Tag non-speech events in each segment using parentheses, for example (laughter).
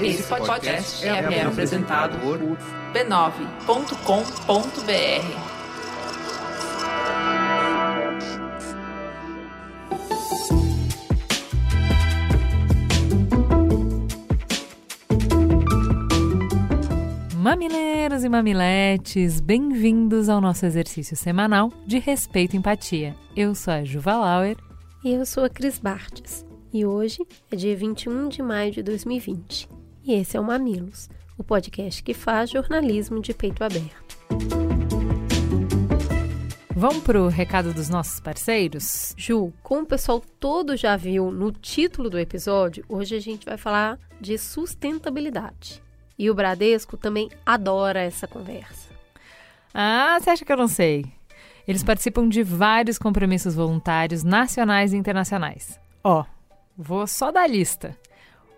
Esse podcast é, apresentado por b9.com.br. Mamileiros e mamiletes, bem-vindos ao nosso exercício semanal de respeito e empatia. Eu sou a Juva Lauer. E eu sou a Cris Bartes. E hoje é dia 21 de maio de 2020. E esse é o Mamilos, o podcast que faz jornalismo de peito aberto. Vamos pro recado dos nossos parceiros? Ju, como o pessoal todo já viu no título do episódio, hoje a gente vai falar de sustentabilidade. E o Bradesco também adora essa conversa. Ah, você acha que eu não sei? Eles participam de vários compromissos voluntários nacionais e internacionais. Ó, oh, vou só dar lista: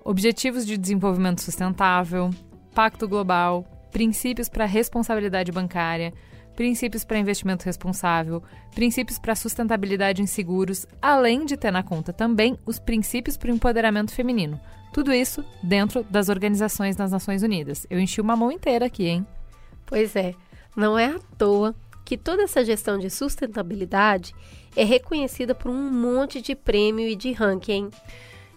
Objetivos de Desenvolvimento Sustentável, Pacto Global, Princípios para Responsabilidade Bancária, Princípios para Investimento Responsável, Princípios para Sustentabilidade em Seguros, além de ter na conta também os Princípios para o Empoderamento Feminino tudo isso dentro das organizações das Nações Unidas. Eu enchi uma mão inteira aqui, hein? Pois é, não é à toa que toda essa gestão de sustentabilidade é reconhecida por um monte de prêmio e de ranking.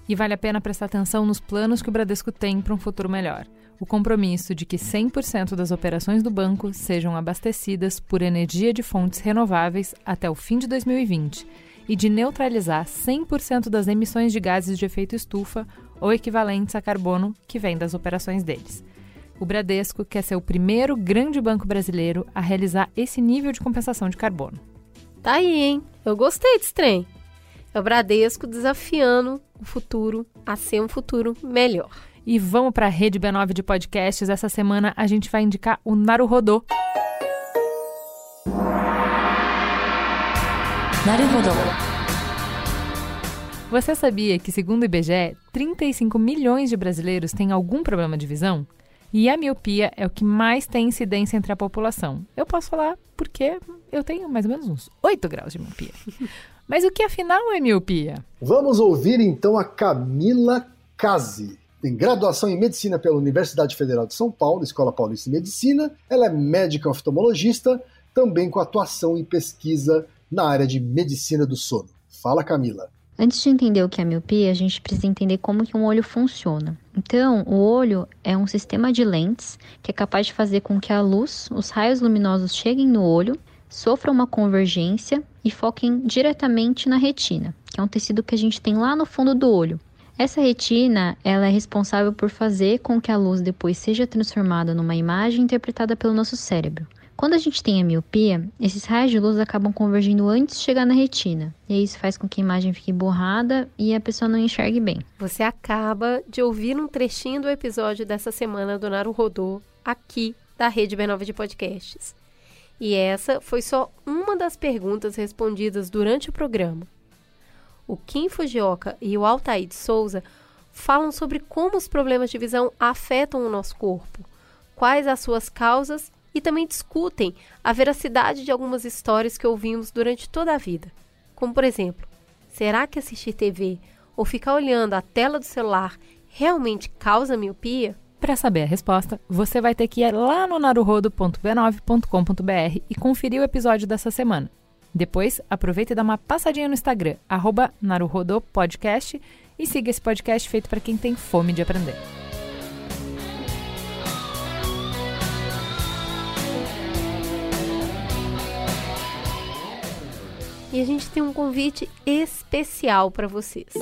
E vale a pena prestar atenção nos planos que o Bradesco tem para um futuro melhor. O compromisso de que 100% das operações do banco sejam abastecidas por energia de fontes renováveis até o fim de 2020 e de neutralizar 100% das emissões de gases de efeito estufa ou equivalentes a carbono que vem das operações deles. O Bradesco quer ser o primeiro grande banco brasileiro a realizar esse nível de compensação de carbono. Tá aí, hein? Eu gostei desse trem. É o Bradesco desafiando o futuro a ser um futuro melhor. E vamos para a rede B9 de podcasts. Essa semana a gente vai indicar o Naruhodô. Naruhodô. Você sabia que, segundo o IBGE, 35 milhões de brasileiros têm algum problema de visão? E a miopia é o que mais tem incidência entre a população. Eu posso falar porque eu tenho mais ou menos uns 8 graus de miopia. (laughs) Mas o que afinal é miopia? Vamos ouvir então a Camila Casi. Tem graduação em medicina pela Universidade Federal de São Paulo, Escola Paulista de Medicina. Ela é médica oftalmologista, também com atuação em pesquisa na área de medicina do sono. Fala, Camila. Antes de entender o que é miopia, a gente precisa entender como que um olho funciona. Então, o olho é um sistema de lentes que é capaz de fazer com que a luz, os raios luminosos cheguem no olho, sofram uma convergência e foquem diretamente na retina, que é um tecido que a gente tem lá no fundo do olho. Essa retina, ela é responsável por fazer com que a luz depois seja transformada numa imagem interpretada pelo nosso cérebro. Quando a gente tem a miopia, esses raios de luz acabam convergindo antes de chegar na retina. E isso faz com que a imagem fique borrada e a pessoa não enxergue bem. Você acaba de ouvir um trechinho do episódio dessa semana do Naruhodô, aqui da Rede B9 de Podcasts. E essa foi só uma das perguntas respondidas durante o programa. O Kim Fujioka e o Altair de Souza falam sobre como os problemas de visão afetam o nosso corpo, quais as suas causas e também discutem a veracidade de algumas histórias que ouvimos durante toda a vida. Como, por exemplo, será que assistir TV ou ficar olhando a tela do celular realmente causa miopia? Para saber a resposta, você vai ter que ir lá no naruhodo.b9.com.br e conferir o episódio dessa semana. Depois, aproveita e dá uma passadinha no Instagram, naruhodopodcast, e siga esse podcast feito para quem tem fome de aprender. E a gente tem um convite especial para vocês.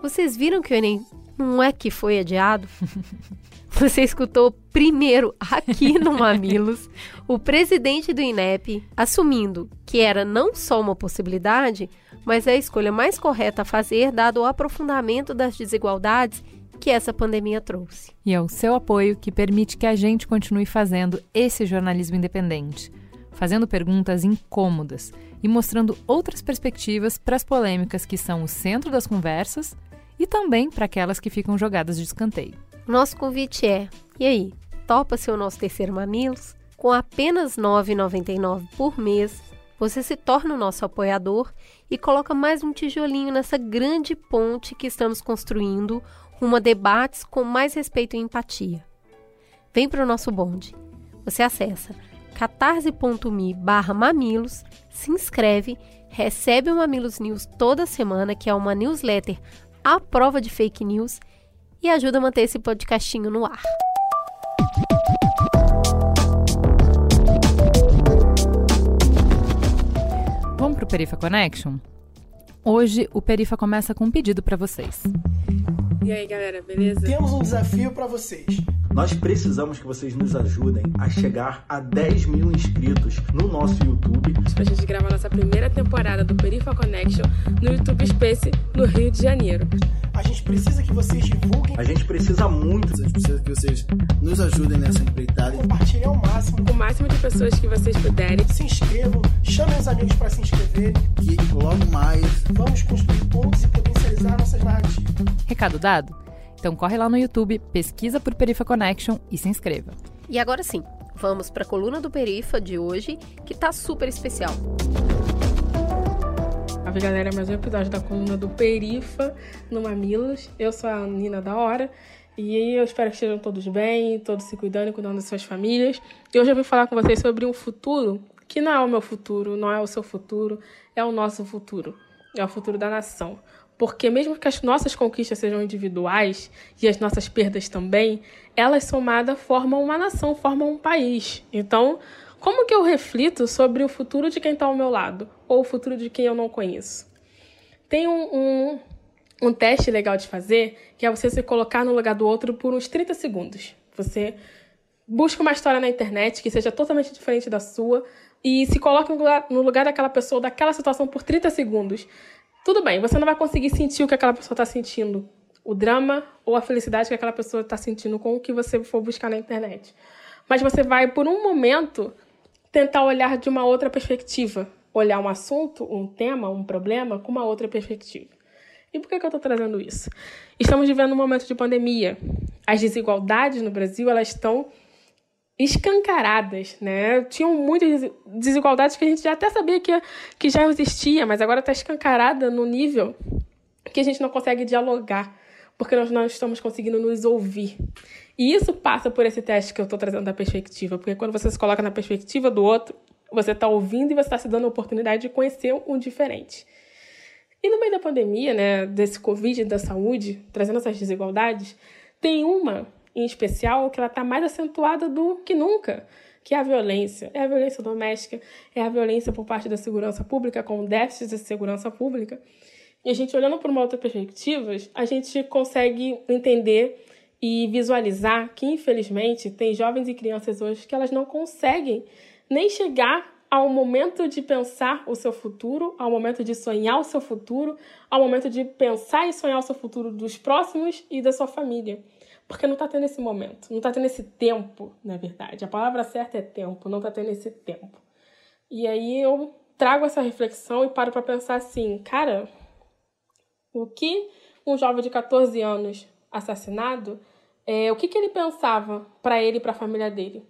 Vocês viram que o Enem não é que foi adiado? (laughs) Você escutou primeiro aqui no Mamilos o presidente do INEP assumindo que era não só uma possibilidade, mas é a escolha mais correta a fazer dado o aprofundamento das desigualdades que essa pandemia trouxe. E é o seu apoio que permite que a gente continue fazendo esse jornalismo independente, fazendo perguntas incômodas e mostrando outras perspectivas para as polêmicas que são o centro das conversas e também para aquelas que ficam jogadas de escanteio. Nosso convite é: e aí, topa ser o nosso terceiro Mamilos? Com apenas R$ 9,99 por mês, você se torna o nosso apoiador e coloca mais um tijolinho nessa grande ponte que estamos construindo rumo a debates com mais respeito e empatia. Vem para o nosso bonde. Você acessa catarse.me barra mamilos, se inscreve, recebe o Mamilos News toda semana, que é uma newsletter à prova de fake news, e ajuda a manter esse podcastinho no ar. Vamos pro Perifa Connection? Hoje o Perifa começa com um pedido para vocês. E aí, galera, beleza? Temos um desafio para vocês. Nós precisamos que vocês nos ajudem a chegar a 10 mil inscritos no nosso YouTube. Pra gente gravar nossa primeira temporada do Perifa Connection no YouTube Space, no Rio de Janeiro. A gente precisa que vocês divulguem. A gente precisa muito. A gente precisa que vocês nos ajudem nessa empreitada. Compartilhem ao máximo. Com o máximo de pessoas que vocês puderem. Se inscrevam, chamem os amigos para se inscreverem. Que logo mais vamos construir pontos e potencializar nossas narrativas. Recado dado? Então corre lá no YouTube, pesquisa por Perifa Connection e se inscreva. E agora sim, vamos para a coluna do Perifa de hoje, que tá super especial. Salve galera, mais um episódio da coluna do Perifa no Mamilos. Eu sou a Nina da Hora e eu espero que estejam todos bem, todos se cuidando e cuidando das suas famílias. E hoje eu vim falar com vocês sobre um futuro que não é o meu futuro, não é o seu futuro, é o nosso futuro, é o futuro da nação. Porque mesmo que as nossas conquistas sejam individuais e as nossas perdas também, elas somadas formam uma nação, formam um país. Então, como que eu reflito sobre o futuro de quem está ao meu lado ou o futuro de quem eu não conheço? Tem um, um, um teste legal de fazer que é você se colocar no lugar do outro por uns 30 segundos. Você busca uma história na internet que seja totalmente diferente da sua e se lugar, no lugar daquela pessoa, daquela situação por 30 segundos. Tudo bem, você não vai conseguir sentir o que aquela pessoa está sentindo, o drama ou a felicidade que aquela pessoa está sentindo com o que você for buscar na internet. Mas você vai, por um momento, tentar olhar de uma outra perspectiva, olhar um assunto, um tema, um problema com uma outra perspectiva. E por que, eu estou trazendo isso? Estamos vivendo um momento de pandemia. As desigualdades no Brasil elas estão escancaradas, né? Tinham muitas desigualdades que a gente já até sabia que, que já existia, mas agora está escancarada no nível que a gente não consegue dialogar, porque nós não estamos conseguindo nos ouvir. E isso passa por esse teste que eu estou trazendo da perspectiva, porque quando você se coloca na perspectiva do outro, você está ouvindo e você está se dando a oportunidade de conhecer um diferente. E no meio da pandemia, né, desse Covid da saúde, trazendo essas desigualdades, tem uma em especial, que ela está mais acentuada do que nunca, que é a violência. É a violência doméstica, é a violência por parte da segurança pública, com déficits de segurança pública. E a gente, olhando por uma outra perspectiva, a gente consegue entender e visualizar que, infelizmente, tem jovens e crianças hoje que elas não conseguem nem chegar ao momento de pensar o seu futuro, ao momento de sonhar o seu futuro, ao momento de pensar e sonhar o seu futuro dos próximos e da sua família. Porque não está tendo esse momento, não está tendo esse tempo, na verdade. A palavra certa é tempo, não está tendo esse tempo. E aí eu trago essa reflexão e paro para pensar assim, cara, o que um jovem de 14 anos assassinado, é, o que, que ele pensava para ele e para a família dele?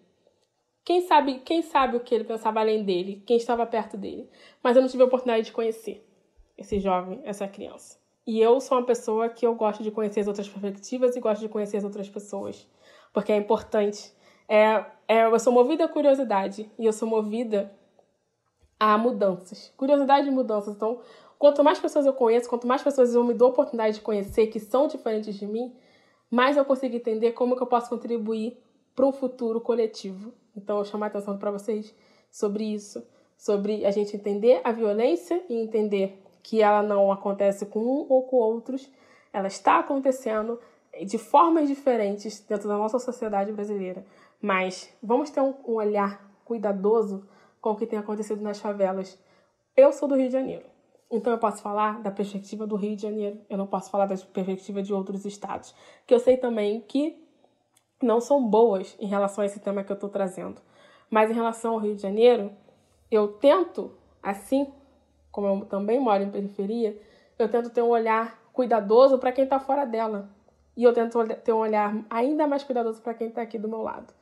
Quem sabe, quem sabe o que ele pensava além dele, quem estava perto dele. Mas eu não tive a oportunidade de conhecer esse jovem, essa criança. E eu sou uma pessoa que eu gosto de conhecer as outras perspectivas e gosto de conhecer as outras pessoas, porque é importante. É, é, eu sou movida à curiosidade e eu sou movida a mudanças. Curiosidade e mudanças. Então, quanto mais pessoas eu conheço, quanto mais pessoas eu me dou a oportunidade de conhecer que são diferentes de mim, mais eu consigo entender como que eu posso contribuir para um futuro coletivo. Então, eu chamo a atenção para vocês sobre isso, sobre a gente entender a violência e entender que ela não acontece com um ou com outros, ela está acontecendo de formas diferentes dentro da nossa sociedade brasileira. Mas vamos ter um, olhar cuidadoso com o que tem acontecido nas favelas. Eu sou do Rio de Janeiro, então eu posso falar da perspectiva do Rio de Janeiro, eu não posso falar da perspectiva de outros estados, que eu sei também que não são boas em relação a esse tema que eu estou trazendo. Mas em relação ao Rio de Janeiro, eu tento, assim como eu também moro em periferia, eu tento ter um olhar cuidadoso para quem está fora dela. E eu tento ter um olhar ainda mais cuidadoso para quem está aqui do meu lado.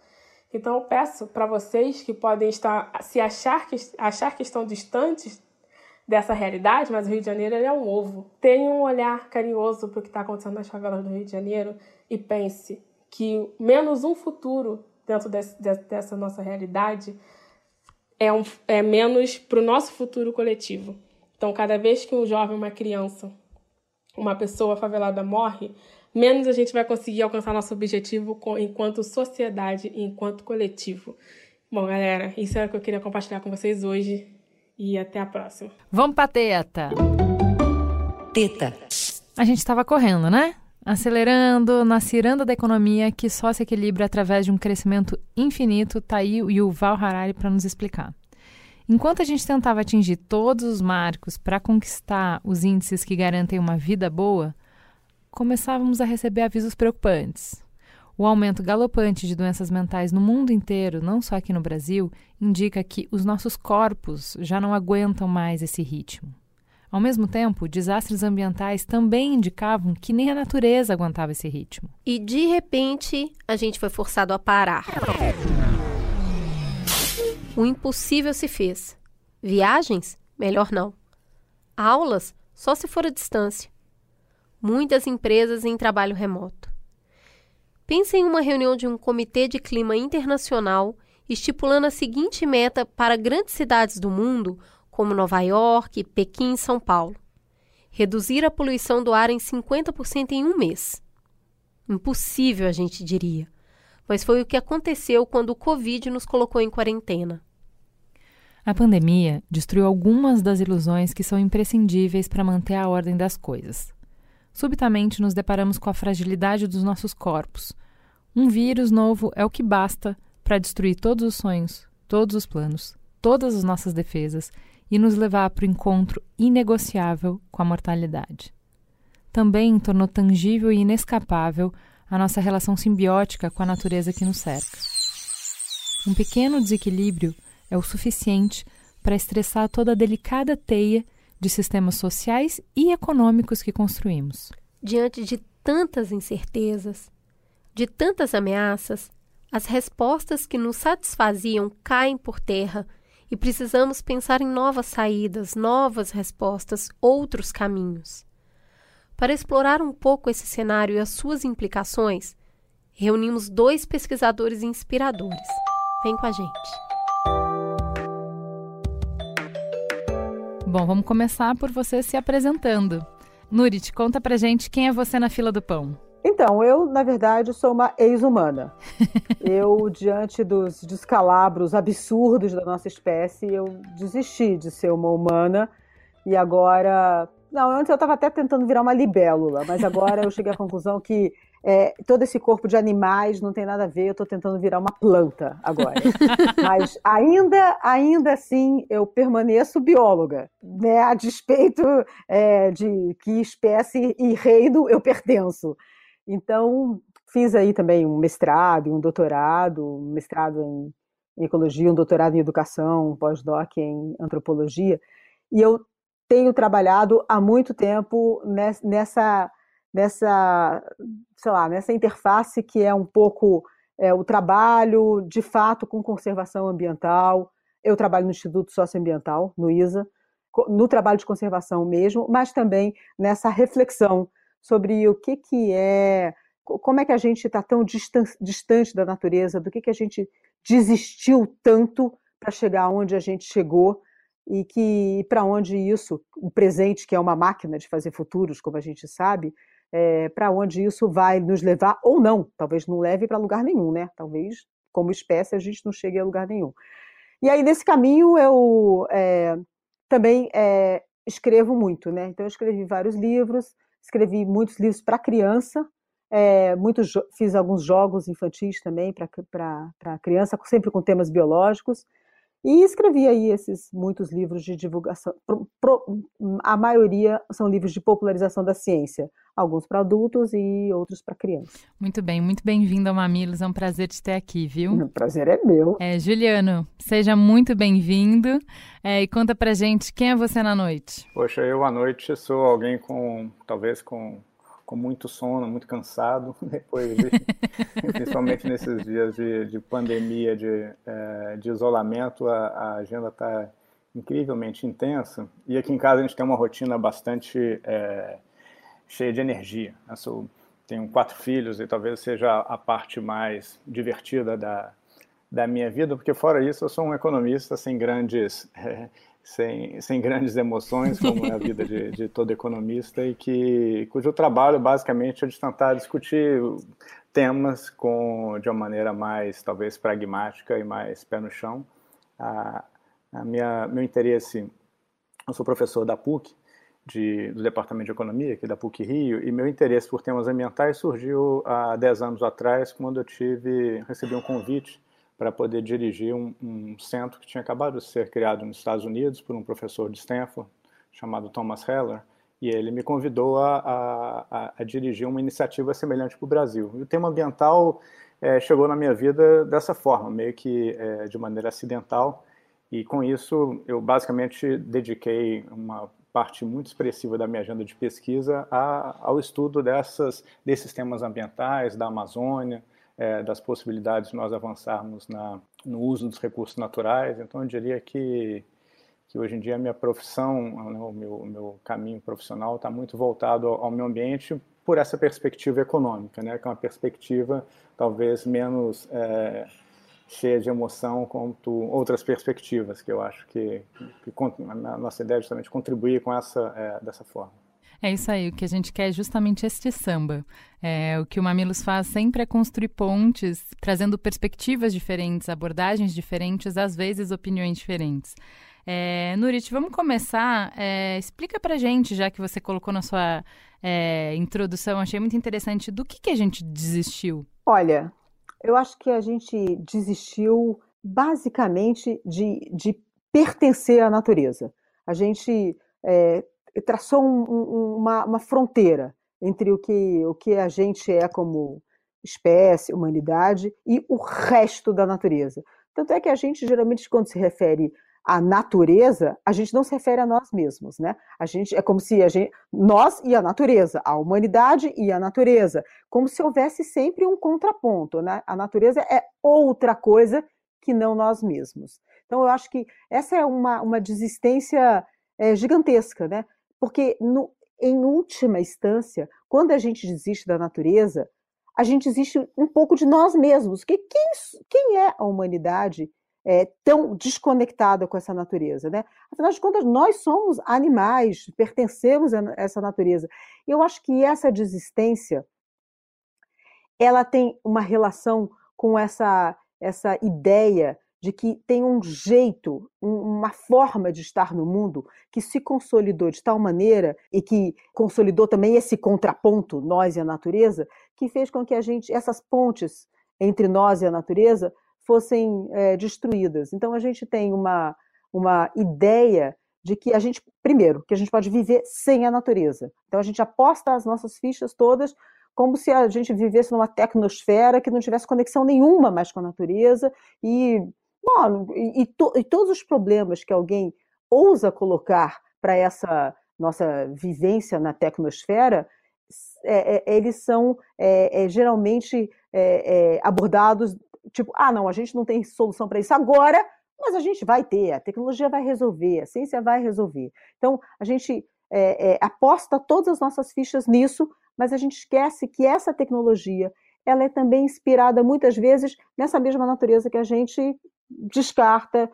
Então eu peço para vocês que podem estar se achar que achar que estão distantes dessa realidade, mas o Rio de Janeiro é um ovo. Tenha um olhar carinhoso para o que está acontecendo nas favelas do Rio de Janeiro e pense que menos um futuro dentro desse, dessa nossa realidade é, um, é menos para o nosso futuro coletivo. Então, cada vez que um jovem, uma criança, uma pessoa favelada morre, menos a gente vai conseguir alcançar nosso objetivo enquanto sociedade, enquanto coletivo. Bom, galera, isso era o que eu queria compartilhar com vocês hoje e até a próxima. Vamos pra teta. Teta. A gente estava correndo, né? Acelerando na ciranda da economia que só se equilibra através de um crescimento infinito, tá aí o Yuval Harari para nos explicar. Enquanto a gente tentava atingir todos os marcos para conquistar os índices que garantem uma vida boa, começávamos a receber avisos preocupantes. O aumento galopante de doenças mentais no mundo inteiro, não só aqui no Brasil, indica que os nossos corpos já não aguentam mais esse ritmo. Ao mesmo tempo, desastres ambientais também indicavam que nem a natureza aguentava esse ritmo. E de repente, a gente foi forçado a parar. O impossível se fez. Viagens? Melhor não. Aulas? Só se for à distância. Muitas empresas em trabalho remoto. Pense em uma reunião de um comitê de clima internacional estipulando a seguinte meta para grandes cidades do mundo como Nova York, Pequim e São Paulo. Reduzir a poluição do ar em 50% em um mês. Impossível, a gente diria. Mas foi o que aconteceu quando o Covid nos colocou em quarentena. A pandemia destruiu algumas das ilusões que são imprescindíveis para manter a ordem das coisas. Subitamente nos deparamos com a fragilidade dos nossos corpos. Um vírus novo é o que basta para destruir todos os sonhos, todos os planos, todas as nossas defesas e nos levar para o encontro inegociável com a mortalidade. Também tornou tangível e inescapável a nossa relação simbiótica com a natureza que nos cerca. Um pequeno desequilíbrio é o suficiente para estressar toda a delicada teia de sistemas sociais e econômicos que construímos. Diante de tantas incertezas, de tantas ameaças, as respostas que nos satisfaziam caem por terra e precisamos pensar em novas saídas, novas respostas, outros caminhos. Para explorar um pouco esse cenário e as suas implicações, reunimos dois pesquisadores inspiradores. Vem com a gente. Bom, vamos começar por você se apresentando. Nurit, conta pra gente quem é você na fila do pão. Então, eu, na verdade, sou uma ex-humana. (laughs) eu, diante dos descalabros absurdos da nossa espécie, eu desisti de ser uma humana e agora. Não, antes eu estava até tentando virar uma libélula, mas agora eu cheguei à conclusão que é, todo esse corpo de animais não tem nada a ver, eu estou tentando virar uma planta agora. (laughs) mas ainda, ainda assim, eu permaneço bióloga, né, a despeito é, de que espécie e reino eu pertenço. Então, fiz aí também um mestrado, um doutorado, um mestrado em, ecologia, um doutorado em educação, um pós-doc em antropologia, e eu tenho trabalhado há muito tempo nessa, nessa, sei lá, nessa interface que é um pouco é, o trabalho, de fato, com conservação ambiental. Eu trabalho no Instituto Socioambiental, no ISA, no trabalho de conservação mesmo, mas também nessa reflexão sobre o que, que é, como é que a gente está tão distante da natureza, do que, que a gente desistiu tanto para chegar onde a gente chegou e que para onde isso, o presente, que é uma máquina de fazer futuros, como a gente sabe, é, para onde isso vai nos levar ou não. Talvez não leve para lugar nenhum, né? Talvez, como espécie, a gente não chegue a lugar nenhum. E aí, nesse caminho, eu é, também é, escrevo muito, né? Então, eu escrevi vários livros, escrevi muitos livros para criança, é, muitos, fiz alguns jogos infantis também para criança, sempre com temas biológicos, e escrevi aí esses muitos livros de divulgação. Pro, pro, a maioria são livros de popularização da ciência, alguns para adultos e outros para crianças. Muito bem, muito bem-vindo ao Mamilos, é um prazer te ter aqui, viu? O prazer é meu. É, Juliano, seja muito bem-vindo é, e conta pra gente quem é você na noite. Poxa, eu à noite sou alguém com, talvez com com muito sono, muito cansado, (laughs) depois de, (laughs) principalmente nesses dias de, de pandemia, de, é, de isolamento, a, a agenda está incrivelmente intensa. E aqui em casa a gente tem uma rotina bastante é, cheia de energia. Eu tenho quatro filhos e talvez seja a parte mais divertida da, da minha vida, porque fora isso eu sou um economista sem grandes (laughs) é, sem, sem grandes emoções, como é a vida de, (laughs) de todo economista, e que cujo trabalho basicamente é de tentar discutir temas com de uma maneira mais talvez pragmática e mais pé no chão. A, a minha meu interesse, eu sou professor da PUC, de, do Departamento de Economia aqui da PUC Rio, e meu interesse por temas ambientais surgiu há 10 anos atrás, quando eu tive recebi um convite para poder dirigir um, um, centro que tinha acabado de ser criado nos Estados Unidos por um professor de Stanford chamado Thomas Heller, e ele me convidou a, a, a dirigir uma iniciativa semelhante para o Brasil. E o tema ambiental é, chegou na minha vida dessa forma, meio que é, de maneira acidental, e com isso eu basicamente dediquei uma parte muito expressiva da minha agenda de pesquisa a, ao estudo dessas, desses temas ambientais, da Amazônia, é, das possibilidades de nós avançarmos na, no uso dos recursos naturais. Então, eu diria que, que hoje em dia a minha profissão, né, o meu, meu caminho profissional está muito voltado ao, ao meio ambiente por essa perspectiva econômica, né, que é uma perspectiva talvez menos é, cheia de emoção quanto outras perspectivas, que eu acho que, que, que a nossa ideia é justamente contribuir com essa, é, dessa forma. É isso aí, o que a gente quer é justamente este samba. É, o que o Mamilos faz sempre é construir pontes, trazendo perspectivas diferentes, abordagens diferentes, às vezes opiniões diferentes. É, Nurit, vamos começar. É, explica pra gente, já que você colocou na sua é, introdução, achei muito interessante, do que, que a gente desistiu? Olha, eu acho que a gente desistiu basicamente de, de pertencer à natureza. A gente é, traçou um, um, uma, uma, fronteira entre o que, o que a gente é como espécie, humanidade, e o resto da natureza. Tanto é que a gente, geralmente, quando se refere à natureza, a gente não se refere a nós mesmos, né? A gente é como se a gente, nós e a natureza, a humanidade e a natureza, como se houvesse sempre um contraponto, né? A natureza é outra coisa que não nós mesmos. Então, eu acho que essa é uma, uma desistência é, gigantesca, né? Porque, no, em última instância, quando a gente desiste da natureza, a gente desiste um pouco de nós mesmos. Que quem, quem é a humanidade é, tão desconectada com essa natureza, né? Afinal de contas, nós somos animais, pertencemos a essa natureza. Eu acho que essa desistência, ela tem uma relação com essa essa ideia de que tem um jeito, uma forma de estar no mundo que se consolidou de tal maneira e que consolidou também esse contraponto nós e a natureza, que fez com que a gente essas pontes entre nós e a natureza fossem é, destruídas. Então a gente tem uma uma ideia de que a gente primeiro que a gente pode viver sem a natureza. Então a gente aposta as nossas fichas todas como se a gente vivesse numa tecnosfera que não tivesse conexão nenhuma mais com a natureza e Bom, e, to, e todos os problemas que alguém ousa colocar para essa nossa vivência na tecnosfera, é, é, eles são é, é geralmente é, é, abordados tipo, ah, não, a gente não tem solução para isso agora, mas a gente vai ter, a tecnologia vai resolver, a ciência vai resolver. Então, a gente aposta todas as nossas fichas nisso, mas a gente esquece que essa tecnologia ela é também inspirada muitas vezes nessa mesma natureza que a gente descarta,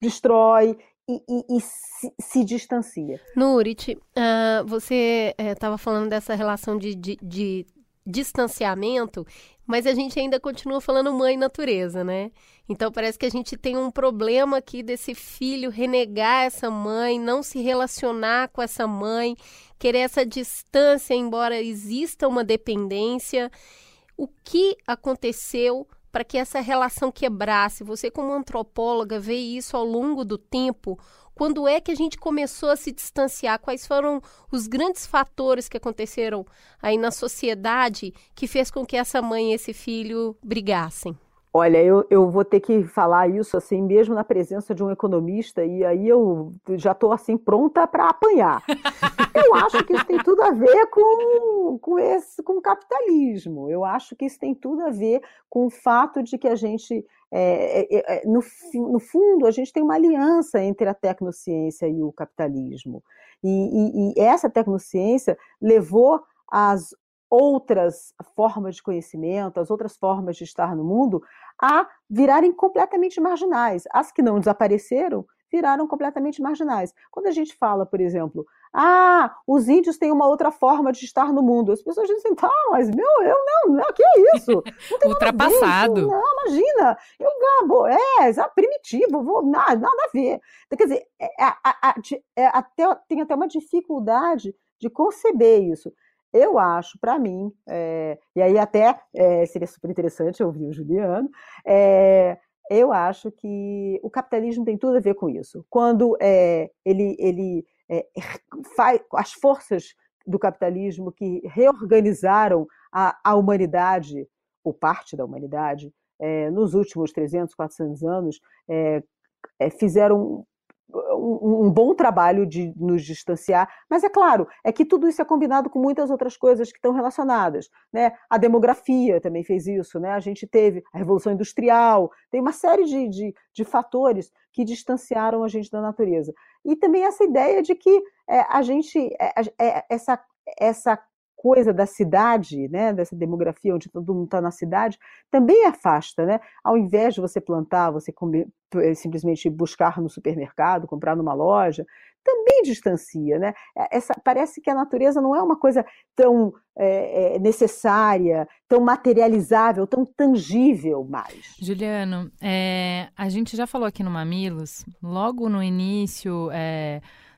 destrói e, e, e se, se, distancia. Nurit, uh, você estava uh, falando dessa relação de, de, de distanciamento, mas a gente ainda continua falando mãe natureza, né? Então parece que a gente tem um problema aqui desse filho renegar essa mãe, não se relacionar com essa mãe, querer essa distância, embora exista uma dependência. O que aconteceu para que essa relação quebrasse? Você, como antropóloga, vê isso ao longo do tempo? Quando é que a gente começou a se distanciar? Quais foram os grandes fatores que aconteceram aí na sociedade que fez com que essa mãe e esse filho brigassem? Olha, eu, eu vou ter que falar isso assim, mesmo na presença de um economista, e aí eu já estou assim pronta para apanhar. (laughs) Eu acho que isso tem tudo a ver com, com, esse, com o capitalismo. Eu acho que isso tem tudo a ver com o fato de que a gente, é, é, é, no, no fundo, a gente tem uma aliança entre a tecnociência e o capitalismo. E, e, e essa tecnociência levou as outras formas de conhecimento, as outras formas de estar no mundo, a virarem completamente marginais. As que não desapareceram viraram completamente marginais. Quando a gente fala, por exemplo, ah, os índios têm uma outra forma de estar no mundo, as pessoas dizem, tá, mas meu, eu não, não que é isso? Não Ultrapassado. Não, imagina, eu gabo, é, é primitivo, vou, nada, nada a ver. Então, quer dizer, é, é, até, tem até uma dificuldade de conceber isso. Eu acho, para mim, é, e aí até é, seria super interessante ouvir o Juliano, é, eu acho que o capitalismo tem tudo a ver com isso. Quando ele, ele faz as forças do capitalismo que reorganizaram a, a humanidade, ou parte da humanidade, nos últimos 300, 400 anos, fizeram um, um, bom trabalho de nos distanciar, mas é claro, é que tudo isso é combinado com muitas outras coisas que estão relacionadas, né? A demografia também fez isso, né? A gente teve a Revolução Industrial, tem uma série de, de, de fatores que distanciaram a gente da natureza. E também essa ideia de que é, a gente, é, é, essa, essa coisa da cidade, né, dessa demografia onde todo mundo está na cidade, também afasta, né? Ao invés de você plantar, você comer, eh, simplesmente buscar no supermercado, comprar numa loja, também distancia, né? É, essa, parece que a natureza não é uma coisa tão é, necessária, tão materializável, tão tangível mais. Juliano, é, a gente já falou aqui no Mamilos, logo no início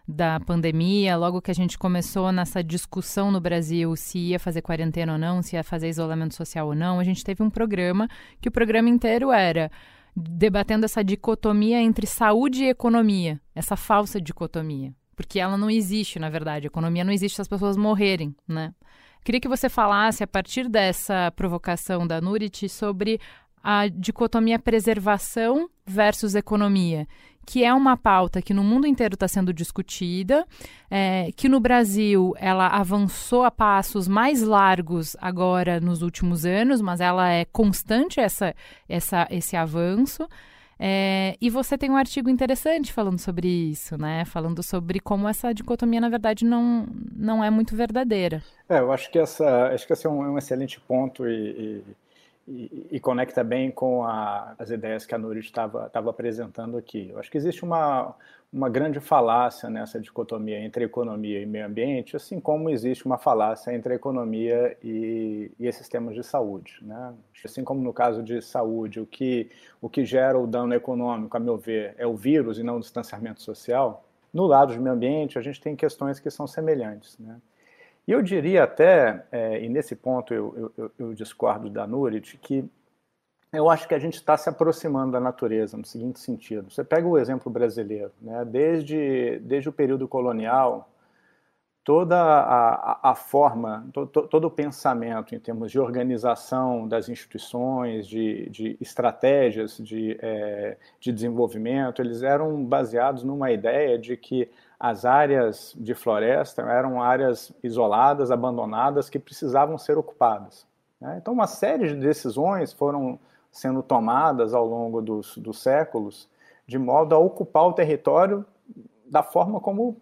da pandemia, logo que a gente começou nessa discussão no Brasil se ia fazer quarentena ou não, se ia fazer isolamento social ou não, a gente teve um programa que o programa inteiro era debatendo essa dicotomia entre saúde e economia, essa falsa dicotomia, porque ela não existe, na verdade. A economia não existe se as pessoas morrerem, né? Queria que você falasse, a partir dessa provocação da Nurit, sobre a dicotomia preservação versus economia, que é uma pauta que no mundo inteiro está sendo discutida, é, que no Brasil ela avançou a passos mais largos agora nos últimos anos, mas ela é constante essa, essa, esse avanço. É, e você tem um artigo interessante falando sobre isso, né? Falando sobre como essa dicotomia, na verdade, não, não é muito verdadeira. É, eu acho que, essa, acho que esse é um, é um excelente ponto e, e e, e conecta bem com a, as ideias que a Nurit estava apresentando aqui. Eu acho que existe uma, uma grande falácia nessa dicotomia entre economia e meio ambiente, assim como existe uma falácia entre economia e, e esses temas de saúde. Né? Assim como no caso de saúde, o que, o que gera o dano econômico, a meu ver, é o vírus e não o distanciamento social, no lado do meio ambiente a gente tem questões que são semelhantes. Né? E eu diria até, é, e nesse ponto eu, eu, eu discordo da Nurit, que eu acho que a gente está se aproximando da natureza no seguinte sentido. Você pega o exemplo brasileiro, né? desde, desde o período colonial, toda a, a forma, to, todo o pensamento em termos de organização das instituições, de, de estratégias de, é, de desenvolvimento, eles eram baseados numa ideia de que as áreas de floresta eram áreas isoladas, abandonadas, que precisavam ser ocupadas. Né? Então, uma série de decisões foram sendo tomadas ao longo dos, dos séculos de modo a ocupar o território da forma como,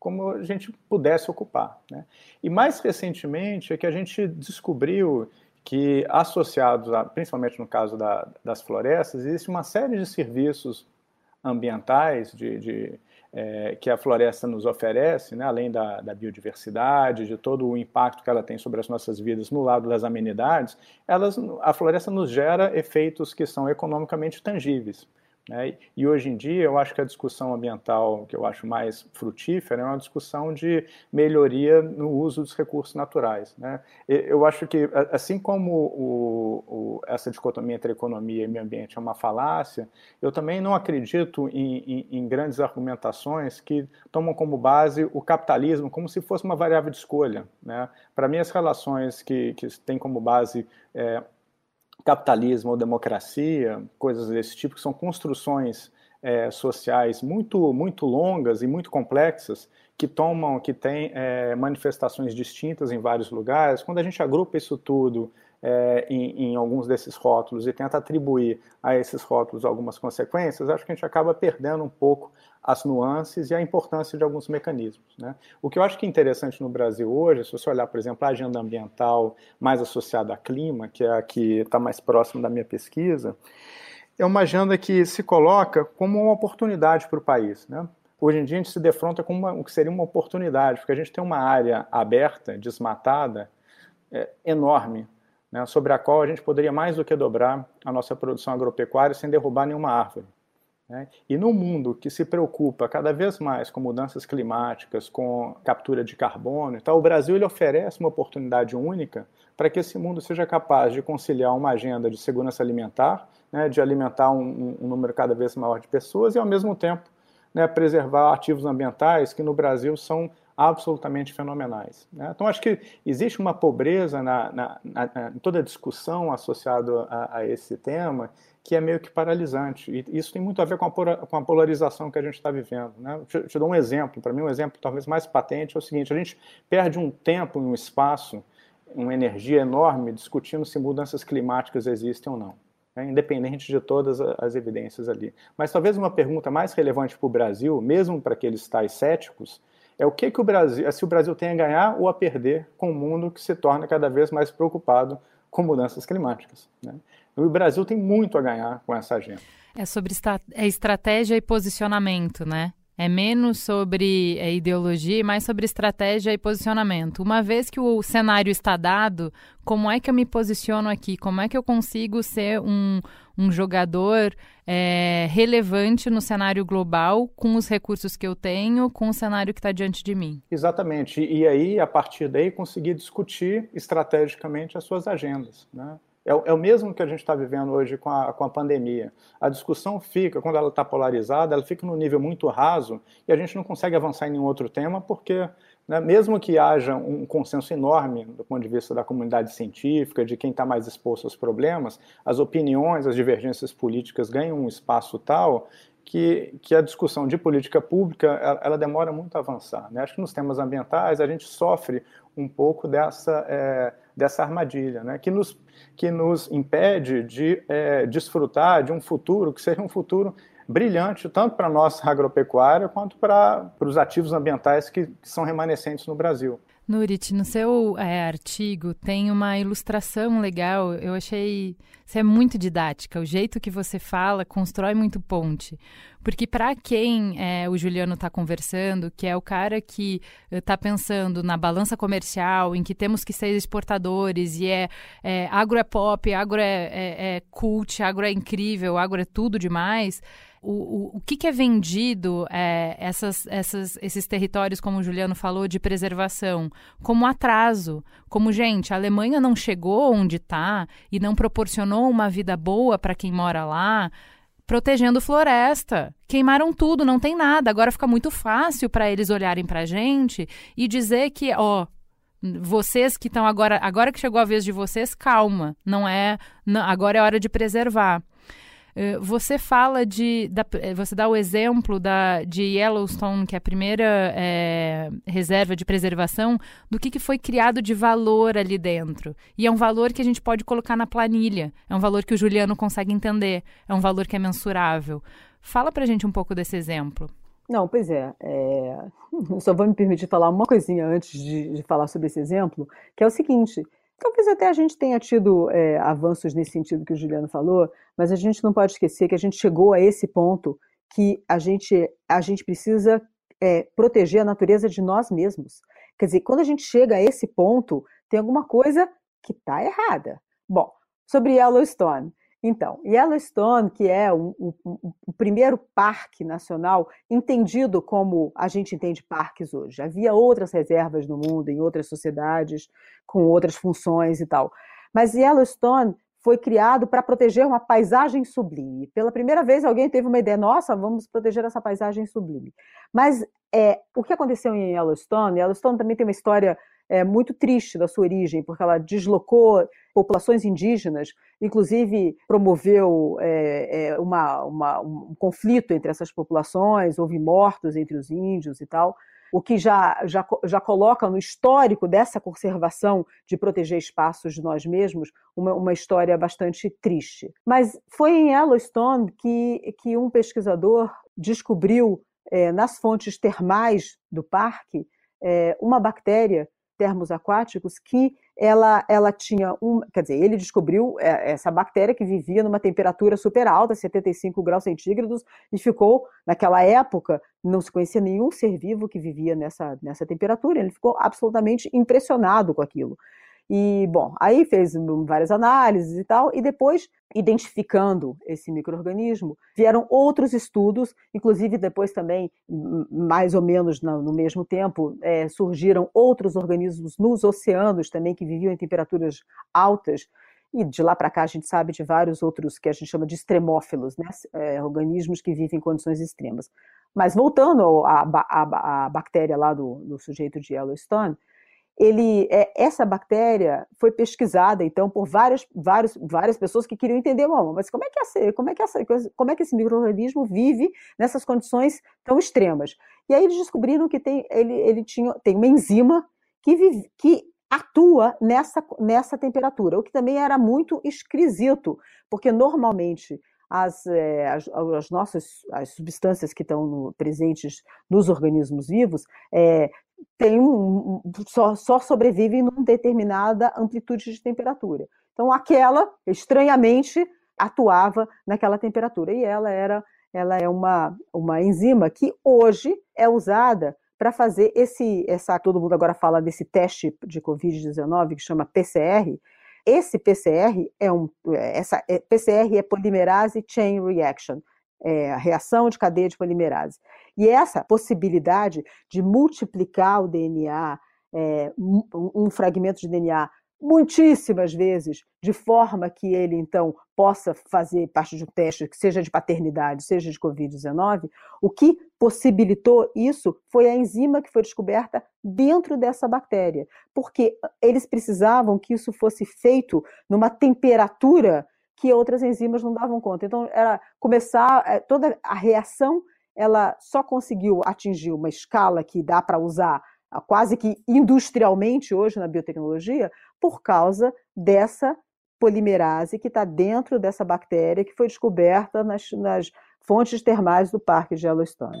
como a gente pudesse ocupar. Né? E mais recentemente é que a gente descobriu que, associados, a, principalmente no caso da, das florestas, existe uma série de serviços ambientais, de, de é, que a floresta nos oferece, né, além da, da, biodiversidade, de todo o impacto que ela tem sobre as nossas vidas no lado das amenidades, elas, a floresta nos gera efeitos que são economicamente tangíveis. Né? E hoje em dia, eu acho que a discussão ambiental que eu acho mais frutífera é uma discussão de melhoria no uso dos recursos naturais. Né? Eu acho que, assim como o, o, essa dicotomia entre economia e meio ambiente é uma falácia, eu também não acredito em, em, em grandes argumentações que tomam como base o capitalismo como se fosse uma variável de escolha. Né? Para mim, as relações que, que têm como base é, capitalismo ou democracia, coisas desse tipo, que são construções é, sociais muito, muito longas e muito complexas, que tomam, que têm é, manifestações distintas em vários lugares. Quando a gente agrupa isso tudo é, em, em, alguns desses rótulos e tenta atribuir a esses rótulos algumas consequências, acho que a gente acaba perdendo um pouco as nuances e a importância de alguns mecanismos. Né? O que eu acho que é interessante no Brasil hoje, se você olhar, por exemplo, a agenda ambiental mais associada a clima, que é a que está mais próxima da minha pesquisa, é uma agenda que se coloca como uma oportunidade para o país. Né? Hoje em dia a gente se defronta com uma, o que seria uma oportunidade, porque a gente tem uma área aberta, desmatada, é, enorme, né, sobre a qual a gente poderia mais do que dobrar a nossa produção agropecuária sem derrubar nenhuma árvore. Né? E no mundo que se preocupa cada vez mais com mudanças climáticas, com captura de carbono, então o Brasil ele oferece uma oportunidade única para que esse mundo seja capaz de conciliar uma agenda de segurança alimentar, né, de alimentar um, um, número cada vez maior de pessoas e, ao mesmo tempo, né, preservar ativos ambientais que no Brasil são absolutamente fenomenais. Né? Então, acho que existe uma pobreza na, na, na em toda a discussão associada a, esse tema que é meio que paralisante. E isso tem muito a ver com a, com a polarização que a gente está vivendo. Né? Te, te dou um exemplo. Para mim, um exemplo talvez mais patente é o seguinte: a gente perde um tempo e um espaço, uma energia enorme discutindo se mudanças climáticas existem ou não. Né? independente de todas as evidências ali. Mas talvez uma pergunta mais relevante para o Brasil, mesmo para aqueles tais céticos, é o que, que o Brasil, é se o Brasil tem a ganhar ou a perder com um mundo que se torna cada vez mais preocupado com mudanças climáticas. Né? O Brasil tem muito a ganhar com essa agenda. É sobre é estratégia e posicionamento, né? É menos sobre é, ideologia e mais sobre estratégia e posicionamento. Uma vez que o cenário está dado, como é que eu me posiciono aqui? Como é que eu consigo ser um, um jogador é, relevante no cenário global com os recursos que eu tenho, com o cenário que está diante de mim? Exatamente. E aí, a partir daí, conseguir discutir estrategicamente as suas agendas. Né? É, é, o mesmo que a gente está vivendo hoje com a, com a pandemia. A discussão fica, quando ela está polarizada, ela fica num nível muito raso e a gente não consegue avançar em nenhum outro tema porque, né, mesmo que haja um consenso enorme do ponto de vista da comunidade científica, de quem está mais exposto aos problemas, as opiniões, as divergências políticas ganham um espaço tal que, que, a discussão de política pública ela, ela demora muito a avançar. Né? Acho que nos temas ambientais a gente sofre um pouco dessa, é, dessa armadilha, né? que, nos, que nos impede de é, desfrutar de um futuro que seja um futuro brilhante, tanto para a nossa agropecuária quanto para, os ativos ambientais que, que são remanescentes no Brasil. Nurit, no seu é, artigo tem uma ilustração legal. Eu achei você é muito didática. O jeito que você fala constrói muito ponte. Porque para quem é, o Juliano está conversando, que é o cara que está eh, pensando na balança comercial, em que temos que ser exportadores, e é, é agro é pop, agro é, é, é cult, agro é incrível, agro é tudo demais o, o, o que, que, é vendido é, essas, essas, esses territórios, como o Juliano falou, de preservação, como atraso. Como, gente, a Alemanha não chegou onde está e não proporcionou uma vida boa para quem mora lá, protegendo floresta. Queimaram tudo, não tem nada. Agora fica muito fácil para eles olharem para a gente e dizer que, ó, vocês que estão agora, agora que chegou a vez de vocês, calma, não é, não, agora é hora de preservar. Eh, você fala de. Da, eh, você dá o exemplo da, de Yellowstone, que é a primeira é, reserva de preservação, do que, que foi criado de valor ali dentro. E é um valor que a gente pode colocar na planilha. É um valor que o Juliano consegue entender. É um valor que é mensurável. Fala pra gente um pouco desse exemplo. Não, pois é, é. (laughs) Só vou me permitir falar uma coisinha antes de, de falar sobre esse exemplo, que é o seguinte: Talvez até a gente tenha tido é, avanços nesse sentido que o Juliano falou, mas a gente não pode esquecer que a gente chegou a esse ponto que a gente, a gente precisa é, proteger a natureza de nós mesmos. Quer dizer, quando a gente chega a esse ponto, tem alguma coisa que está errada. Bom, sobre Yellowstone. Então, Yellowstone, que é o, o, o, primeiro parque nacional entendido como a gente entende parques hoje. Havia outras reservas no mundo, em outras sociedades, com outras funções e tal. Mas Yellowstone foi criado para proteger uma paisagem sublime. Pela primeira vez, alguém teve uma ideia: nossa, vamos proteger essa paisagem sublime. Mas é, o que aconteceu em Yellowstone? Yellowstone também tem uma história é, muito triste da sua origem, porque ela deslocou populações indígenas, inclusive promoveu é, é, uma, uma, um conflito entre essas populações, houve mortos entre os índios e tal o que já, já, já coloca no histórico dessa conservação de proteger espaços de nós mesmos uma, uma história bastante triste. Mas foi em Yellowstone que, que um pesquisador descobriu, é, nas fontes termais do parque, é, uma bactéria termos aquáticos que ela, ela tinha um, quer dizer, ele descobriu é, essa bactéria que vivia numa temperatura super alta, 75 graus centígrados, e ficou, naquela época, não se conhecia nenhum ser vivo que vivia nessa, nessa temperatura, ele ficou absolutamente impressionado com aquilo. E, bom, aí fez várias análises e tal, e depois, identificando esse microorganismo, vieram outros estudos, inclusive depois também, mais ou menos no mesmo tempo, é, surgiram outros organismos nos oceanos também que viviam em temperaturas altas, e de lá para cá a gente sabe de vários outros que a gente chama de extremófilos, né? É, organismos que vivem em condições extremas. Mas voltando à, à, à bactéria lá do, do sujeito de Yellowstone, ele, é, essa bactéria foi pesquisada então por várias, várias, várias pessoas que queriam entender, mas como é que essa, como é que essa, como é que esse microorganismo vive nessas condições tão extremas? E aí eles descobriram que tem, ele, ele tinha, tem uma enzima que, vive, que atua nessa, nessa temperatura, o que também era muito esquisito, porque normalmente as, é, as, as, nossas as substâncias que estão no, presentes nos organismos vivos é, tem um, só, só sobrevivem numa determinada amplitude de temperatura. Então, aquela, estranhamente, atuava naquela temperatura. E ela era ela é uma, uma enzima que hoje é usada para fazer esse, essa, todo mundo agora fala desse teste de Covid-19 que chama PCR. Esse PCR é um, essa é, PCR é polimerase chain reaction, é, reação de cadeia de polimerase. E essa possibilidade de multiplicar o DNA, é, um fragmento de DNA, muitíssimas vezes, de forma que ele então possa fazer parte de um teste, que seja de paternidade, seja de Covid-19, o que possibilitou isso foi a enzima que foi descoberta dentro dessa bactéria, porque eles precisavam que isso fosse feito numa temperatura que outras enzimas não davam conta. Então, era começar é, toda a reação, ela só conseguiu atingir uma escala que dá para usar ah, quase que industrialmente hoje na biotecnologia, por causa dessa polimerase que está dentro dessa bactéria que foi descoberta nas, nas fontes termais do Parque de Yellowstone.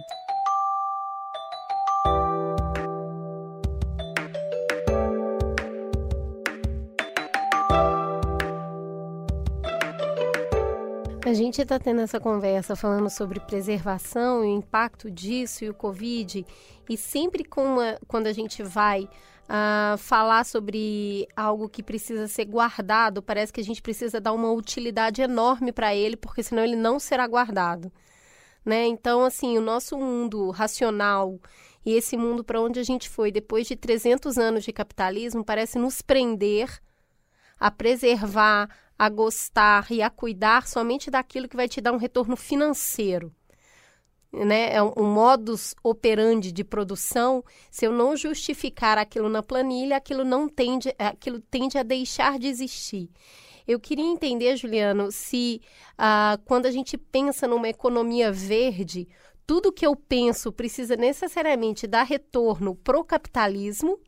A gente está tendo essa conversa falando sobre preservação e o impacto disso e o Covid, e sempre uma, quando a gente vai uh, falar sobre algo que precisa ser guardado, parece que a gente precisa dar uma utilidade enorme para ele, porque senão ele não será guardado. Né? Então, assim, o nosso mundo racional e esse mundo para onde a gente foi depois de 300 anos de capitalismo parece nos prender a preservar, a gostar e a cuidar somente daquilo que vai te dar um retorno financeiro. Né? É um modus operandi de produção. Se eu não justificar aquilo na planilha, aquilo não tende, aquilo tende a deixar de existir. Eu queria entender, Juliano, se ah, quando a gente pensa numa economia verde, tudo que eu penso precisa necessariamente dar retorno para o capitalismo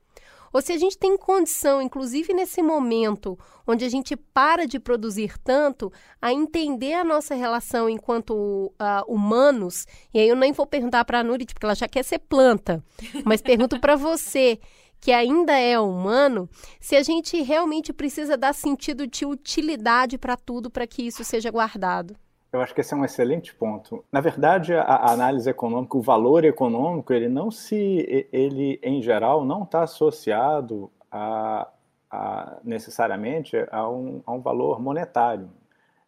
ou se a gente tem condição, inclusive nesse momento onde a gente para de produzir tanto, a entender a nossa relação enquanto uh, humanos. E aí eu nem vou perguntar para a Nurit, porque ela já quer ser planta, (laughs) mas pergunto para você que ainda é humano, se a gente realmente precisa dar sentido de utilidade para tudo para que isso seja guardado. Eu acho que esse é um excelente ponto. Na verdade, a, análise econômica, o valor econômico, ele não se, ele em geral não está associado a, a, necessariamente a um, a um valor monetário.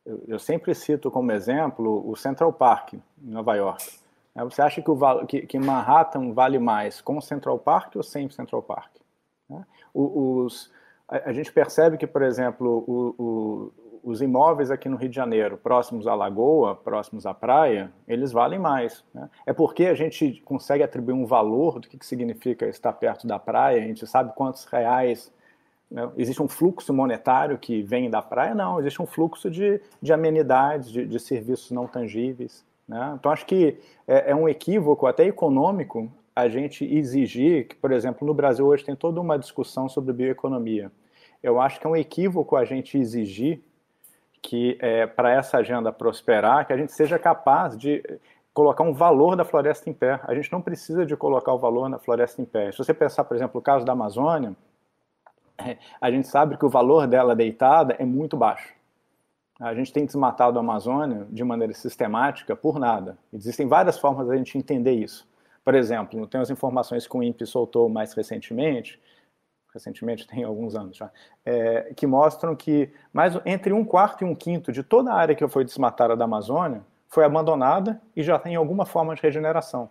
Eu, eu, sempre cito como exemplo o Central Park, em Nova York. É, você acha que, o, que, que Manhattan vale mais com o Central Park ou sem o Central Park? Né? Os, a, a, gente percebe que, por exemplo, o, os imóveis aqui no Rio de Janeiro, próximos à lagoa, próximos à praia, eles valem mais. Né? É porque a gente consegue atribuir um valor do que, que significa estar perto da praia, a gente sabe quantos reais. Né? Existe um fluxo monetário que vem da praia? Não, existe um fluxo de, de amenidades, de, de serviços não tangíveis. Né? Então, acho que é, é um equívoco, até econômico, a gente exigir que, por exemplo, no Brasil hoje tem toda uma discussão sobre bioeconomia. Eu acho que é um equívoco a gente exigir que, é, para essa agenda prosperar, que a gente seja capaz de colocar um valor da floresta em pé. A gente não precisa de colocar o valor na floresta em pé. Se você pensar, por exemplo, o caso da Amazônia, é, a gente sabe que o valor dela deitada é muito baixo. A gente tem desmatado a Amazônia de maneira sistemática por nada. Existem várias formas da gente entender isso. Por exemplo, tem as informações que o INPE soltou mais recentemente, recentemente (laughs) tem alguns anos já, é, que mostram que mais entre um quarto e um quinto de toda a área que foi desmatada da Amazônia foi abandonada e já tem alguma forma de regeneração.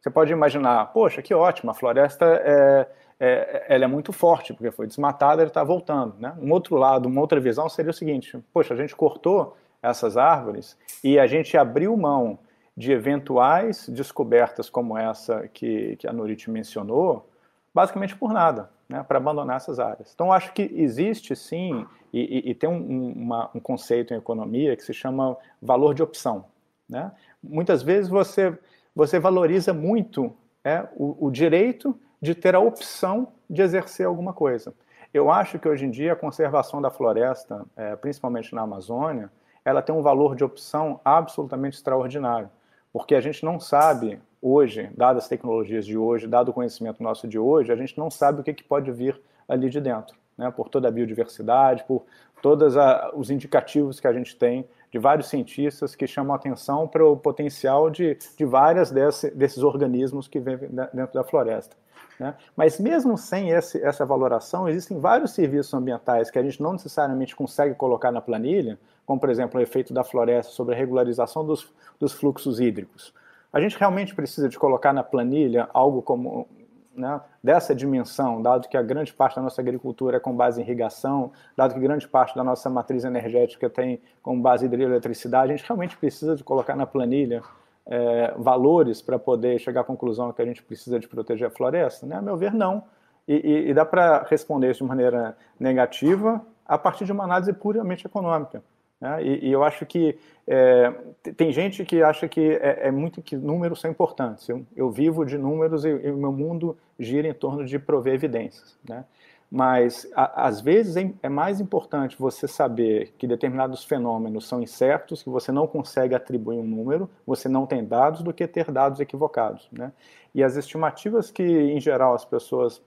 Você pode imaginar, poxa, que ótimo, a floresta é, é, ela é muito forte, porque foi desmatada, ele está voltando. Né? Um outro lado, uma outra visão seria o seguinte, poxa, a gente cortou essas árvores e a gente abriu mão de eventuais descobertas como essa que, que a Norite mencionou, basicamente por nada, né, para abandonar essas áreas. Então, acho que existe sim, e, e, e tem um, uma, um, conceito em economia que se chama valor de opção. Né? Muitas vezes você, você valoriza muito é, o, o direito de ter a opção de exercer alguma coisa. Eu acho que hoje em dia a conservação da floresta, é, principalmente na Amazônia, ela tem um valor de opção absolutamente extraordinário porque a gente não sabe hoje, dadas as tecnologias de hoje, dado o conhecimento nosso de hoje, a gente não sabe o que, que pode vir ali de dentro, né? por toda a biodiversidade, por todos os indicativos que a gente tem de vários cientistas que chamam atenção para o potencial de, de várias desse, desses organismos que vivem dentro da floresta. Né? Mas mesmo sem esse, essa valoração, existem vários serviços ambientais que a gente não necessariamente consegue colocar na planilha, como por exemplo o efeito da floresta sobre a regularização dos, dos fluxos hídricos. A gente realmente precisa de colocar na planilha algo como né, dessa dimensão, dado que a grande parte da nossa agricultura é com base em irrigação, dado que grande parte da nossa matriz energética tem como base hidroeletricidade, a gente realmente precisa de colocar na planilha é, valores para poder chegar à conclusão que a gente precisa de proteger a floresta? Né? A meu ver, não. E, e, e dá para responder isso de maneira negativa a partir de uma análise puramente econômica. Né? E, e, eu acho que é, tem gente que acha que é, é, muito que números são importantes. Eu, eu vivo de números e o meu mundo gira em torno de prover evidências. Né? Mas a, às vezes é, é mais importante você saber que determinados fenômenos são incertos, que você não consegue atribuir um número, você não tem dados, do que ter dados equivocados. Né? E as estimativas que, em geral, as pessoas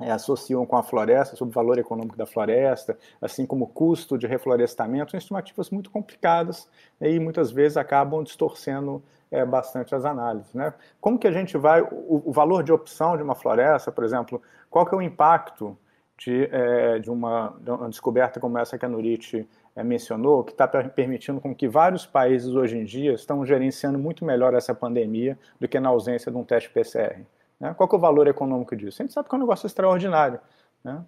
é, associam com a floresta, sobre o valor econômico da floresta, assim como o custo de reflorestamento, são estimativas muito complicadas né, e muitas vezes acabam distorcendo é, bastante as análises. Né? Como que a gente vai, o, o, valor de opção de uma floresta, por exemplo, qual que é o impacto de, é, de, uma, de, uma, descoberta como essa que a Nurit é, mencionou, que está permitindo com que vários países hoje em dia estão gerenciando muito melhor essa pandemia do que na ausência de um teste PCR. Né? Qual é o valor econômico disso? A gente sabe que é um negócio extraordinário. Né?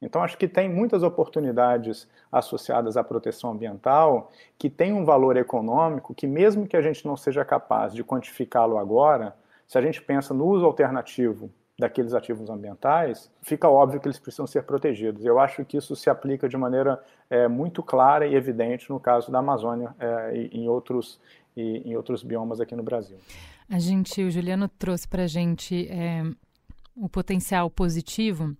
Então, acho que tem muitas oportunidades associadas à proteção ambiental que tem um valor econômico que, mesmo que a gente não seja capaz de quantificá-lo agora, se a gente pensa no uso alternativo daqueles ativos ambientais, fica óbvio que eles precisam ser protegidos. Eu acho que isso se aplica de maneira é, muito clara e evidente no caso da Amazônia é, e em outros, e, em outros biomas aqui no Brasil. A gente, o Juliano trouxe para a gente é, o potencial positivo.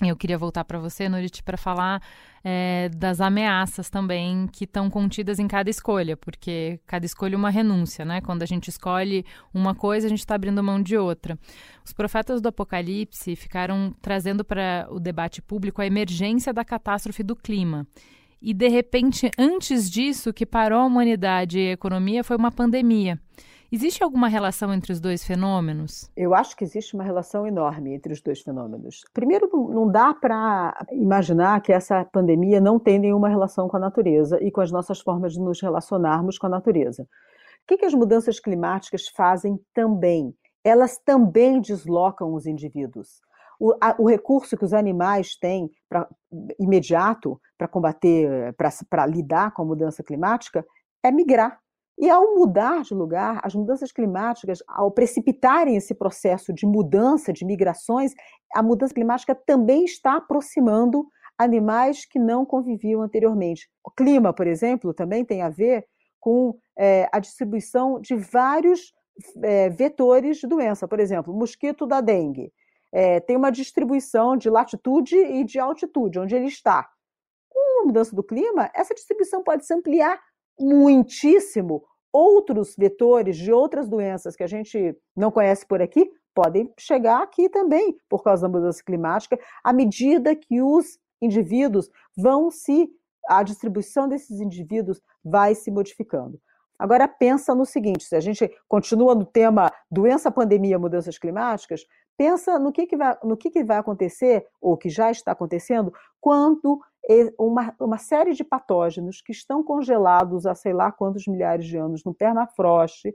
Eu queria voltar para você, Norit, para falar é, das ameaças também que estão contidas em cada escolha, porque cada escolha é uma renúncia, né? Quando a gente escolhe uma coisa, a gente está abrindo mão de outra. Os profetas do Apocalipse ficaram trazendo para o debate público a emergência da catástrofe do clima. E, de repente, antes disso, o que parou a humanidade e a economia foi uma pandemia. Existe alguma relação entre os dois fenômenos? Eu acho que existe uma relação enorme entre os dois fenômenos. Primeiro, não dá para imaginar que essa pandemia não tem nenhuma relação com a natureza e com as nossas formas de nos relacionarmos com a natureza. O que, as mudanças climáticas fazem também? Elas também deslocam os indivíduos. o, a, o recurso que os animais têm pra, imediato para combater, para lidar com a mudança climática, é migrar. E ao mudar de lugar, as mudanças climáticas, ao precipitarem esse processo de mudança, de migrações, a mudança climática também está aproximando animais que não conviviam anteriormente. O clima, por exemplo, também tem a ver com é, a distribuição de vários é, vetores de doença. Por exemplo, mosquito da dengue é, tem uma distribuição de latitude e de altitude, onde ele está. Com a mudança do clima, essa distribuição pode se ampliar muitíssimo. Outros vetores de outras doenças que a gente não conhece por aqui podem chegar aqui também por causa da mudança climática, à medida que os indivíduos vão se a distribuição desses indivíduos vai se modificando. Agora pensa no seguinte, se a gente continua no tema doença, pandemia, mudanças climáticas, pensa no que, que, vai, no que, que vai acontecer, ou que já está acontecendo, quando uma, uma série de patógenos que estão congelados há sei lá quantos milhares de anos no permafrost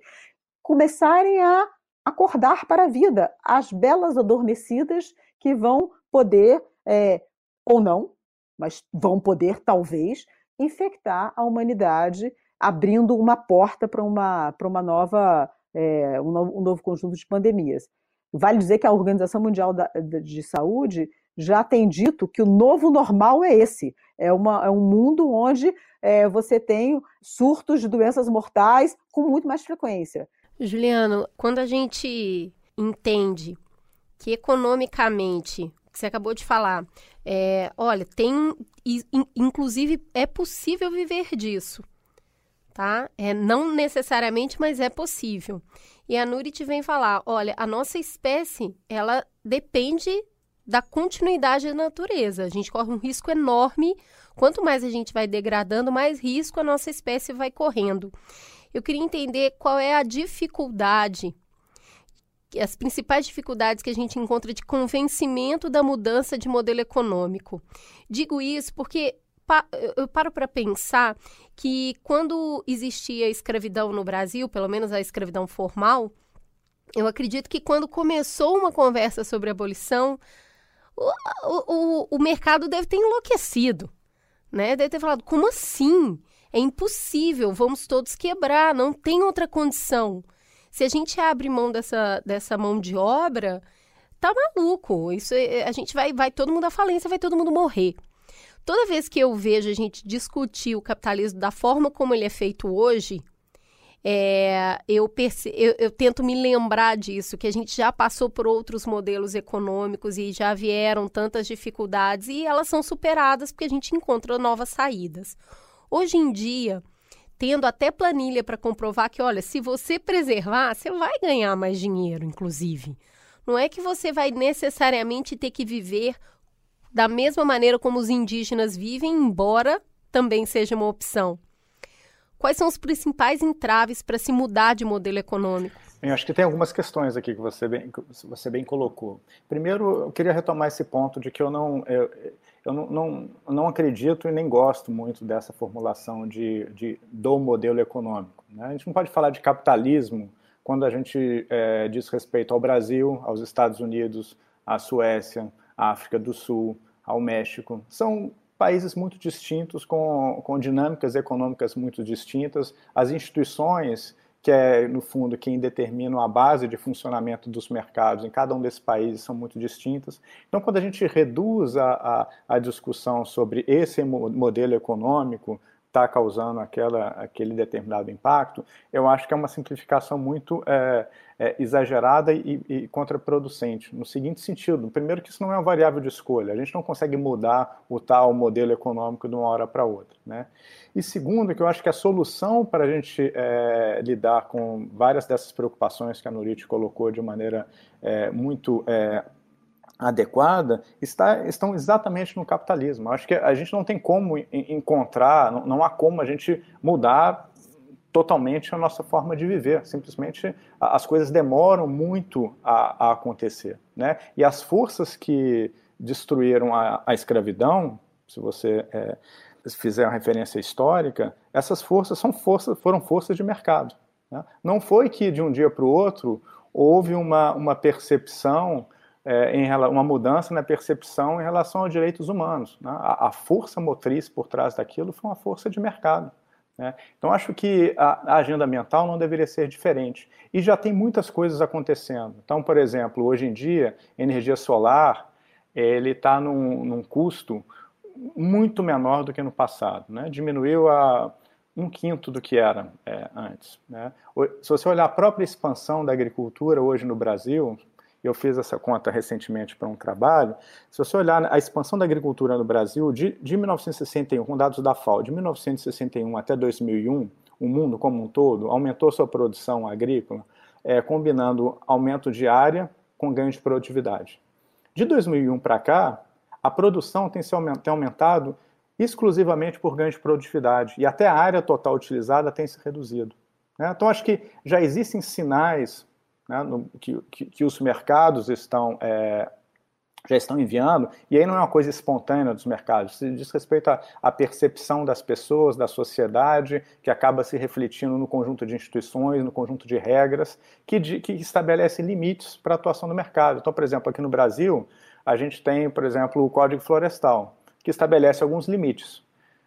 começarem a acordar para a vida, as belas adormecidas que vão poder, é, ou não, mas vão poder, talvez, infectar a humanidade, abrindo uma porta para uma, uma nova, é, um, novo, um novo conjunto de pandemias. Vale dizer que a Organização Mundial da, de Saúde já tem dito que o novo normal é esse: é, uma, é um mundo onde é, você tem surtos de doenças mortais com muito mais frequência. Juliano, quando a gente entende que economicamente, que você acabou de falar, é, olha, tem, inclusive, é possível viver disso, tá? É não necessariamente, mas é possível. E a Nurit vem falar, olha, a nossa espécie, ela depende da continuidade da natureza. A gente corre um risco enorme. Quanto mais a gente vai degradando, mais risco a nossa espécie vai correndo. Eu queria entender qual é a dificuldade, as principais dificuldades que a gente encontra de convencimento da mudança de modelo econômico. Digo isso porque eu paro para pensar que quando existia a escravidão no Brasil, pelo menos a escravidão formal, eu acredito que quando começou uma conversa sobre abolição, o, o, o mercado deve ter enlouquecido, né? Deve ter falado, como assim? É impossível, vamos todos quebrar, não tem outra condição. Se a gente abre mão dessa, dessa mão de obra, tá maluco. Isso é, a gente vai, vai todo mundo à falência, vai todo mundo morrer. Toda vez que eu vejo a gente discutir o capitalismo da forma como ele é feito hoje, é, eu, eu, eu, tento me lembrar disso, que a gente já passou por outros modelos econômicos e já vieram tantas dificuldades e elas são superadas porque a gente encontra novas saídas. Hoje em dia, tendo até planilha para comprovar que, olha, se você preservar, você vai ganhar mais dinheiro, inclusive. Não é que você vai necessariamente ter que viver da mesma maneira como os indígenas vivem, embora também seja uma opção. Quais são os principais entraves para se mudar de modelo econômico? Eu acho que tem algumas questões aqui que você bem, você bem colocou. Primeiro, eu queria retomar esse ponto de que eu não, eu, eu não, não, não acredito e nem gosto muito dessa formulação de, de do modelo econômico. Né? A gente não pode falar de capitalismo quando a gente é, diz respeito ao Brasil, aos Estados Unidos, à Suécia, à África do Sul, ao México. São países muito distintos, com, com dinâmicas econômicas muito distintas. As instituições, que é, no fundo, quem determina a base de funcionamento dos mercados em cada um desses países, são muito distintas. Então, quando a gente reduz a, a, a discussão sobre esse modelo econômico, está causando aquela, aquele determinado impacto, eu acho que é uma simplificação muito é, é, exagerada e, e, contraproducente. No seguinte sentido: primeiro, que isso não é uma variável de escolha, a gente não consegue mudar o tal modelo econômico de uma hora para outra. Né? E segundo, que eu acho que a solução para a gente é, lidar com várias dessas preocupações que a Nurit colocou de maneira é, muito é, adequada está, estão exatamente no capitalismo. Acho que a gente não tem como encontrar, não, não há como a gente mudar totalmente a nossa forma de viver. Simplesmente as coisas demoram muito a, a acontecer. Né? E as forças que destruíram a, a escravidão, se você é, fizer uma referência histórica, essas forças são forças, foram forças de mercado. Né? Não foi que de um dia para o outro houve uma, uma percepção é, em uma mudança na percepção em relação aos direitos humanos. Né? A, a, força motriz por trás daquilo foi uma força de mercado. Né? Então, acho que a, a, agenda ambiental não deveria ser diferente. E já tem muitas coisas acontecendo. Então, por exemplo, hoje em dia, energia solar ele está num, num, custo muito menor do que no passado. Né? Diminuiu a um quinto do que era é, antes. Né? Se você olhar a própria expansão da agricultura hoje no Brasil, eu fiz essa conta recentemente para um trabalho. Se você olhar a expansão da agricultura no Brasil, de, de 1961, com dados da FAO, de 1961 até 2001, o mundo como um todo aumentou sua produção agrícola, é, combinando aumento de área com ganho de produtividade. De 2001 para cá, a produção tem, se aument, tem aumentado exclusivamente por ganho de produtividade e até a área total utilizada tem se reduzido. Né? Então, acho que já existem sinais né, no, que, que, que, os mercados estão é, já estão enviando, e aí não é uma coisa espontânea dos mercados, se diz respeito à, percepção das pessoas, da sociedade, que acaba se refletindo no conjunto de instituições, no conjunto de regras, que, de, que estabelece limites para a atuação do mercado. Então, por exemplo, aqui no Brasil, a gente tem, por exemplo, o Código Florestal, que estabelece alguns limites.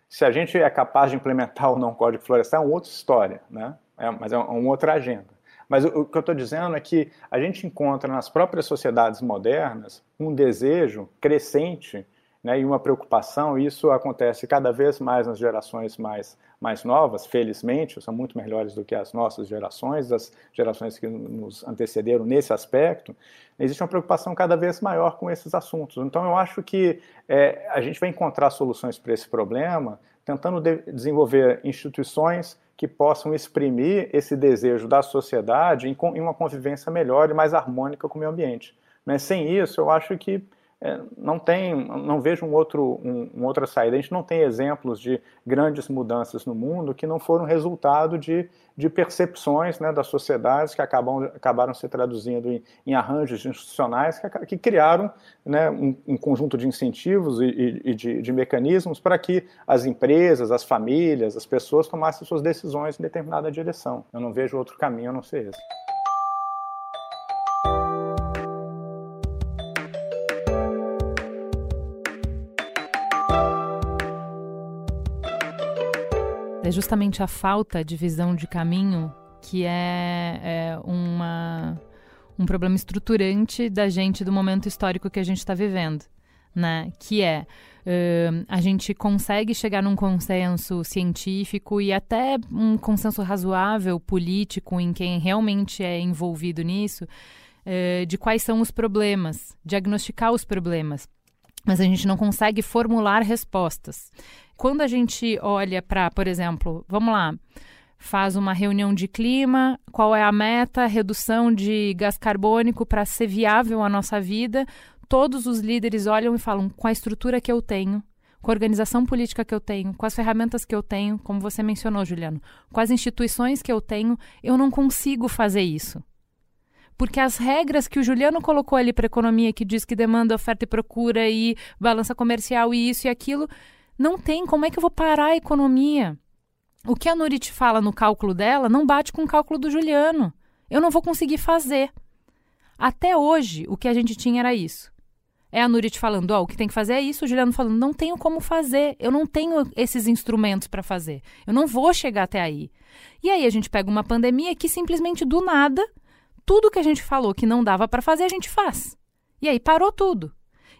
Se a gente é capaz de implementar (laughs) ou não o Código Florestal, é uma outra história, né? É, mas é uma outra agenda. Mas o, o que eu estou dizendo é que a gente encontra nas próprias sociedades modernas um desejo crescente né, e uma preocupação, e isso acontece cada vez mais nas gerações mais, mais novas, felizmente, são muito melhores do que as nossas gerações, as gerações que nos antecederam nesse aspecto, existe uma preocupação cada vez maior com esses assuntos. Então, eu acho que é, a gente vai encontrar soluções para esse problema tentando de desenvolver instituições que possam exprimir esse desejo da sociedade em, uma convivência melhor e mais harmônica com o meio ambiente. Né? Sem isso, eu acho que não tem, não vejo um outro, um, um, outra saída. A gente não tem exemplos de grandes mudanças no mundo que não foram resultado de, de percepções né, das sociedades que acabam, acabaram se traduzindo em, em arranjos institucionais que, que criaram né, um, um, conjunto de incentivos e, e de, de, mecanismos para que as empresas, as famílias, as pessoas tomassem suas decisões em determinada direção. Eu não vejo outro caminho a não ser esse. É justamente a falta de visão de caminho que é, é uma, um problema estruturante da gente do momento histórico que a gente está vivendo. Né? Que é uh, a gente consegue chegar num consenso científico e até um consenso razoável político em quem realmente é envolvido nisso, uh, de quais são os problemas, diagnosticar os problemas mas a gente não consegue formular respostas. Quando a gente olha para, por exemplo, vamos lá, faz uma reunião de clima, qual é a meta, redução de gás carbônico para ser viável a nossa vida, todos os líderes olham e falam com a estrutura que eu tenho, com a organização política que eu tenho, com as ferramentas que eu tenho, como você mencionou, Juliano, com as instituições que eu tenho, eu não consigo fazer isso. Porque as regras que o Juliano colocou ali para economia, que diz que demanda, oferta e procura e balança comercial e isso e aquilo, não tem. Como é que eu vou parar a economia? O que a Nurit fala no cálculo dela não bate com o cálculo do Juliano. Eu não vou conseguir fazer. Até hoje, o que a gente tinha era isso. É a Nurit falando, ó, oh, o que tem que fazer é isso, o Juliano falando, não tenho como fazer, eu não tenho esses instrumentos para fazer, eu não vou chegar até aí. E aí a gente pega uma pandemia que simplesmente do nada, tudo que a gente falou que não dava para fazer, a gente faz. E aí parou tudo.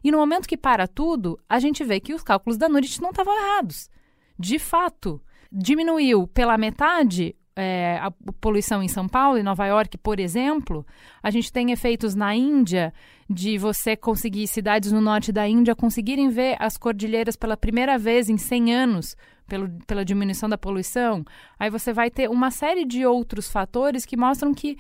E no momento que para tudo, a gente vê que os cálculos da Nurit não estavam errados. De fato, diminuiu pela metade é, a poluição em São Paulo e Nova York, por exemplo. A gente tem efeitos na Índia de você conseguir cidades no norte da Índia conseguirem ver as cordilheiras pela primeira vez em 100 anos pelo, pela diminuição da poluição. Aí você vai ter uma série de outros fatores que mostram que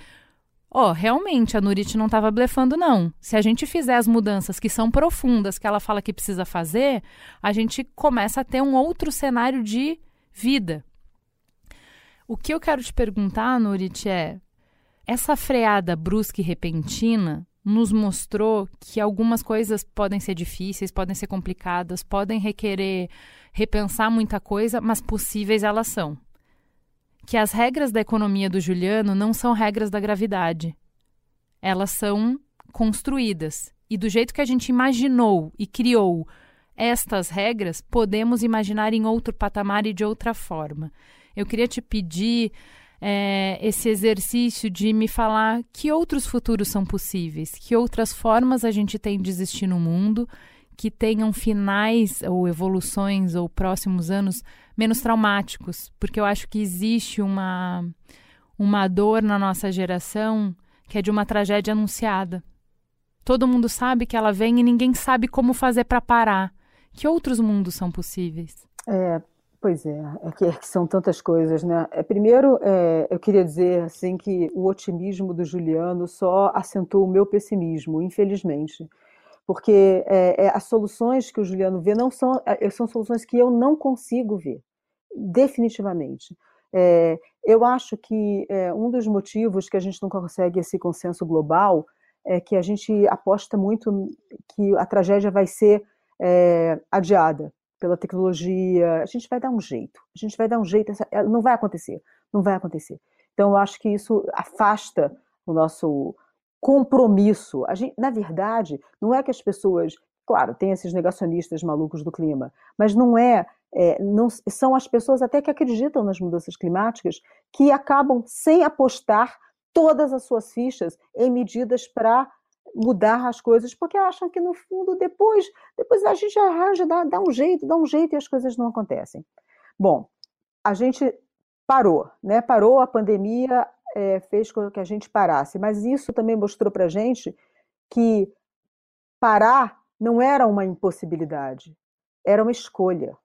Ó, oh, realmente a Nurit não estava blefando, não. Se a gente fizer as mudanças que são profundas, que ela fala que precisa fazer, a gente começa a ter um outro cenário de vida. O que eu quero te perguntar, Nurit, é: essa freada brusca e repentina nos mostrou que algumas coisas podem ser difíceis, podem ser complicadas, podem requerer repensar muita coisa, mas possíveis elas são que as regras da economia do Juliano não são regras da gravidade. Elas são construídas E do jeito que a gente imaginou e criou estas regras, podemos imaginar em outro patamar e de outra forma. Eu queria te pedir é, esse exercício de me falar que outros futuros são possíveis, que outras formas a gente tem de existir no mundo que tenham finais ou evoluções ou próximos anos menos traumáticos, porque eu acho que existe uma uma dor na nossa geração que é de uma tragédia anunciada. Todo mundo sabe que ela vem e ninguém sabe como fazer para parar. Que outros mundos são possíveis? É, pois é, é que, é que são tantas coisas, né? É, primeiro, é, eu queria dizer assim que o otimismo do Juliano só acentuou o meu pessimismo, infelizmente porque é, é, as soluções que o Juliano vê não são, é, são soluções que eu não consigo ver, definitivamente. É, eu acho que é, um dos motivos que a gente não consegue esse consenso global é que a gente aposta muito que a tragédia vai ser é, adiada pela tecnologia. A gente vai dar um jeito, a gente vai dar um jeito, não vai acontecer, não vai acontecer. Então, eu acho que isso afasta o nosso compromisso. Gente, na verdade, não é que as pessoas. Claro, tem esses negacionistas malucos do clima, mas não é, é. não, são as pessoas até que acreditam nas mudanças climáticas que acabam sem apostar todas as suas fichas em medidas para mudar as coisas, porque acham que no fundo depois, depois a gente arranja, dá, dá um jeito, dá um jeito e as coisas não acontecem. Bom, a gente parou, né? Parou a pandemia, é, fez com que a gente parasse, mas isso também mostrou para a gente que parar não era uma impossibilidade, era uma escolha.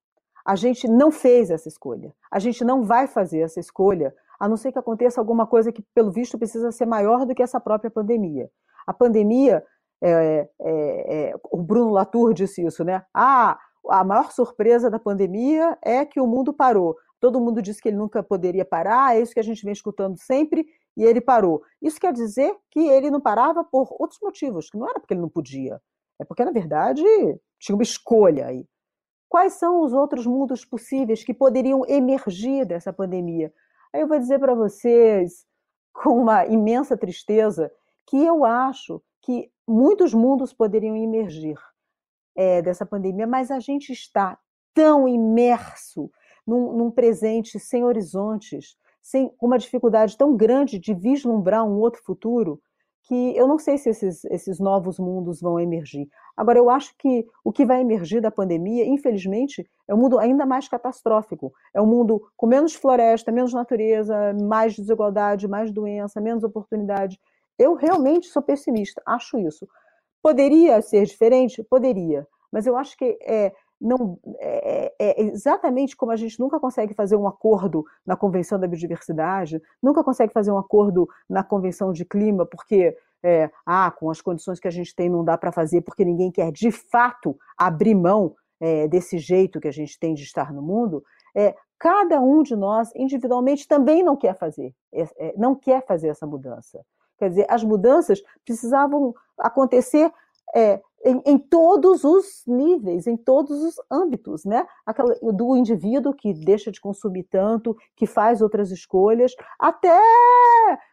A gente não fez essa escolha. A gente não vai fazer essa escolha, a não ser que aconteça alguma coisa que, pelo visto, precisa ser maior do que essa própria pandemia. A pandemia, é, é, é, o Bruno Latour disse isso, né? Ah, a maior surpresa da pandemia é que o mundo parou. Todo mundo disse que ele nunca poderia parar, é isso que a gente vem escutando sempre, e ele parou. Isso quer dizer que ele não parava por outros motivos, que não era porque ele não podia, é porque, na verdade, tinha uma escolha aí. Quais são os outros mundos possíveis que poderiam emergir dessa pandemia? Aí eu vou dizer para vocês, com uma imensa tristeza, que eu acho que muitos mundos poderiam emergir é, dessa pandemia, mas a gente está tão imerso num, num presente sem horizontes, sem uma dificuldade tão grande de vislumbrar um outro futuro, que eu não sei se esses, esses novos mundos vão emergir. Agora, eu acho que o que vai emergir da pandemia, infelizmente, é um mundo ainda mais catastrófico. É um mundo com menos floresta, menos natureza, mais desigualdade, mais doença, menos oportunidade. Eu realmente sou pessimista, acho isso. Poderia ser diferente? Poderia. Mas eu acho que é, não é, é, é, exatamente como a gente nunca consegue fazer um acordo na Convenção da Biodiversidade, nunca consegue fazer um acordo na Convenção de Clima, porque é, ah, com as condições que a gente tem não dá para fazer, porque ninguém quer de fato abrir mão é, desse jeito que a gente tem de estar no mundo. É, cada um de nós individualmente também não quer fazer, é, é, não quer fazer essa mudança. Quer dizer, as mudanças precisavam acontecer é, em, em, todos os níveis, em todos os âmbitos, né? Aquela, do indivíduo que deixa de consumir tanto, que faz outras escolhas, até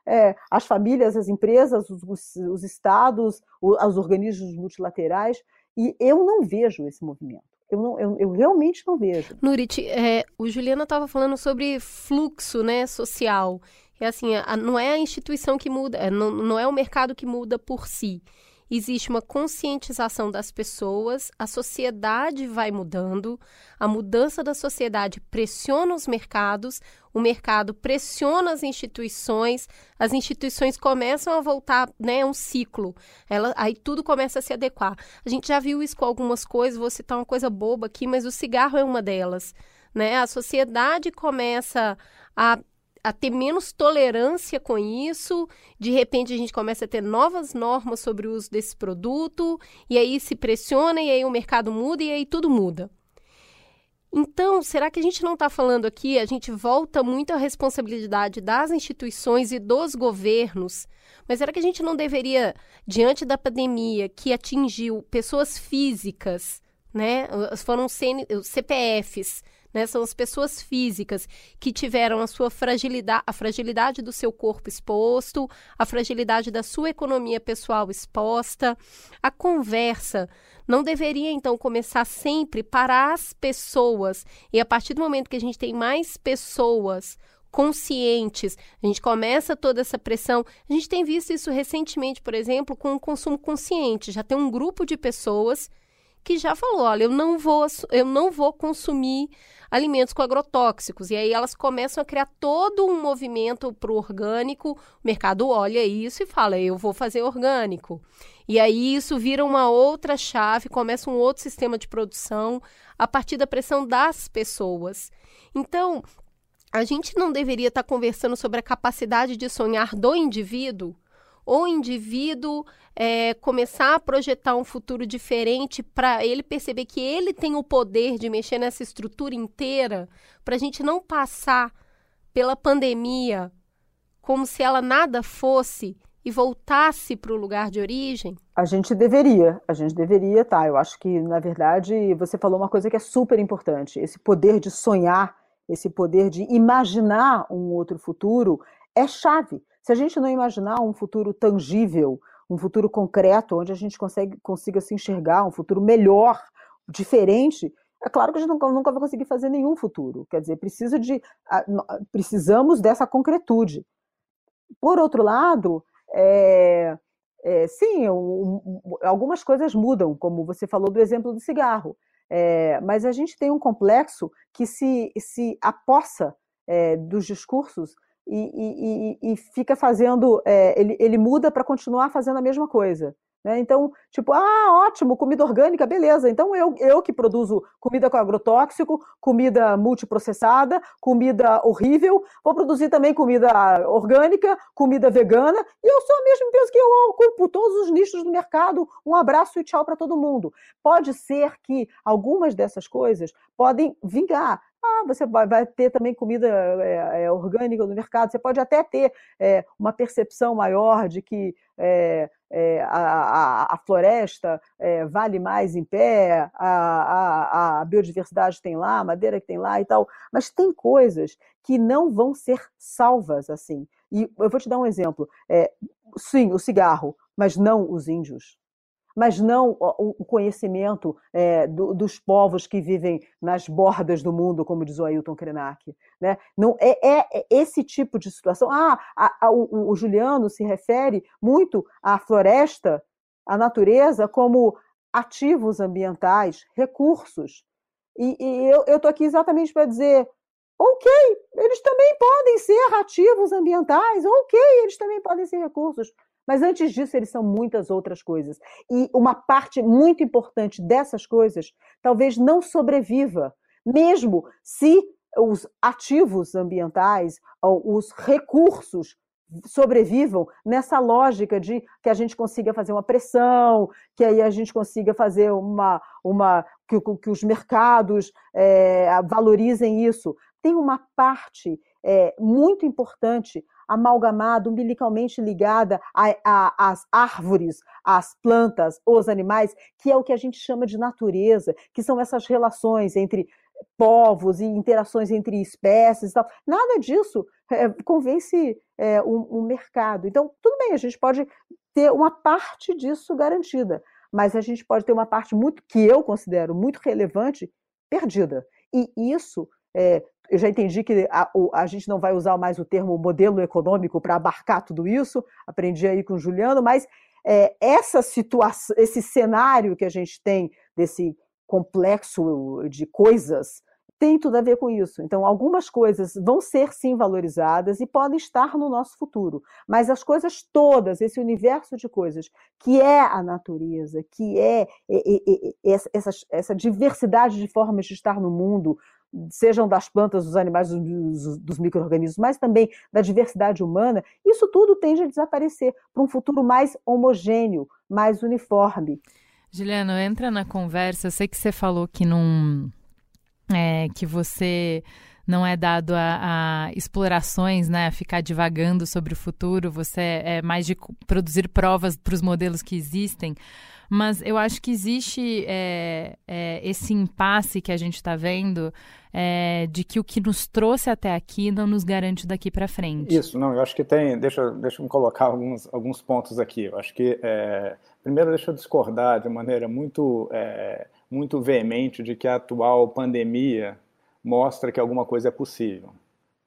é, as famílias, as empresas, os, os, os estados, os, os, organismos multilaterais. E eu não vejo esse movimento. Eu, não, eu, eu realmente não vejo. Nurit, é, o Juliana estava falando sobre fluxo né, social. É assim, a, não é a instituição que muda, é, não, não é o mercado que muda por si existe uma conscientização das pessoas, a sociedade vai mudando, a mudança da sociedade pressiona os mercados, o mercado pressiona as instituições, as instituições começam a voltar, né, um ciclo. Ela, aí tudo começa a se adequar. A gente já viu isso com algumas coisas, vou citar uma coisa boba aqui, mas o cigarro é uma delas. Né? A sociedade começa a a ter menos tolerância com isso. De repente, a gente começa a ter novas normas sobre o uso desse produto, e aí se pressiona, e aí o mercado muda, e aí tudo muda. Então, será que a gente não está falando aqui? A gente volta muito à responsabilidade das instituições e dos governos, mas será que a gente não deveria, diante da pandemia que atingiu pessoas físicas, né? Foram CPFs, né? São as pessoas físicas que tiveram a sua fragilidade, a fragilidade do seu corpo exposto, a fragilidade da sua economia pessoal exposta. A conversa não deveria então começar sempre para as pessoas. E a partir do momento que a gente tem mais pessoas conscientes, a gente começa toda essa pressão. A gente tem visto isso recentemente, por exemplo, com o consumo consciente. Já tem um grupo de pessoas que já falou, olha, eu não vou, eu não vou consumir alimentos com agrotóxicos. E aí elas começam a criar todo um movimento para o orgânico. O mercado olha isso e fala, eu vou fazer orgânico. E aí isso vira uma outra chave, começa um outro sistema de produção a partir da pressão das pessoas. Então, a gente não deveria estar conversando sobre a capacidade de sonhar do indivíduo, o indivíduo é, começar a projetar um futuro diferente para ele perceber que ele tem o poder de mexer nessa estrutura inteira, para a gente não passar pela pandemia como se ela nada fosse e voltasse para o lugar de origem? A gente deveria, a gente deveria, tá? Eu acho que, na verdade, você falou uma coisa que é super importante: esse poder de sonhar, esse poder de imaginar um outro futuro é chave. Se a gente não imaginar um futuro tangível, um futuro concreto, onde a gente consegue, consiga se enxergar, um futuro melhor, diferente, é claro que a gente nunca, nunca vai conseguir fazer nenhum futuro. Quer dizer, precisa de, precisamos dessa concretude. Por outro lado, é, é, sim, um, algumas coisas mudam, como você falou do exemplo do cigarro. É, mas a gente tem um complexo que se, se apossa é, dos discursos e, e, e fica fazendo, é, ele, ele muda para continuar fazendo a mesma coisa. Né? Então, tipo, ah, ótimo, comida orgânica, beleza. Então eu, eu que produzo comida com agrotóxico, comida multiprocessada, comida horrível, vou produzir também comida orgânica, comida vegana, e eu sou a mesma empresa que eu ocupo todos os nichos do mercado. Um abraço e tchau para todo mundo. Pode ser que algumas dessas coisas podem vingar, ah, você vai, ter também comida é, é, orgânica no mercado. Você pode até ter é, uma percepção maior de que é, é, a, a, floresta é, vale mais em pé, a, a, a, biodiversidade tem lá, a madeira que tem lá e tal. Mas tem coisas que não vão ser salvas assim. E eu vou te dar um exemplo. sim, o cigarro, mas não os índios mas não o conhecimento é, do, dos povos que vivem nas bordas do mundo, como diz o Ailton Krenak. Né? Não, é, é, é esse tipo de situação. Ah, a, a, o, o Juliano se refere muito à floresta, à natureza, como ativos ambientais, recursos. E, e eu estou aqui exatamente para dizer: ok, eles também podem ser ativos ambientais, ok, eles também podem ser recursos. Mas antes disso, eles são muitas outras coisas. E uma parte muito importante dessas coisas talvez não sobreviva, mesmo se os ativos ambientais, os recursos sobrevivam nessa lógica de que a gente consiga fazer uma pressão, que aí a gente consiga fazer uma, uma que, que os mercados é, valorizem isso. Tem uma parte é, muito importante amalgamada, umbilicalmente ligada às árvores, às plantas, os animais, que é o que a gente chama de natureza, que são essas relações entre povos e interações entre espécies e tal. Nada disso é, convence é, um, um mercado. Então, tudo bem, a gente pode ter uma parte disso garantida, mas a gente pode ter uma parte muito que eu considero muito relevante perdida. E isso é, eu já entendi que a, a, gente não vai usar mais o termo modelo econômico para abarcar tudo isso, aprendi aí com o Juliano, mas é, essa situação, esse cenário que a gente tem desse complexo de coisas tem tudo a ver com isso. Então, algumas coisas vão ser sim valorizadas e podem estar no nosso futuro, mas as coisas todas, esse universo de coisas que é a natureza, que é, essa, essa diversidade de formas de estar no mundo, sejam das plantas, dos animais, dos, dos micro-organismos, mas também da diversidade humana, isso tudo tende a desaparecer para um futuro mais homogêneo, mais uniforme. Juliano, entra na conversa. Eu sei que você falou que não. É, que você não é dado a, a explorações, né, a ficar divagando sobre o futuro, você é mais de produzir provas para os modelos que existem. Mas eu acho que existe é, é, esse impasse que a gente está vendo é, de que o que nos trouxe até aqui não nos garante daqui para frente. Isso, não, eu acho que tem. Deixa, deixa eu colocar alguns, alguns pontos aqui. Eu acho que, é, primeiro, deixa eu discordar de maneira muito, é, muito veemente de que a atual pandemia mostra que alguma coisa é possível.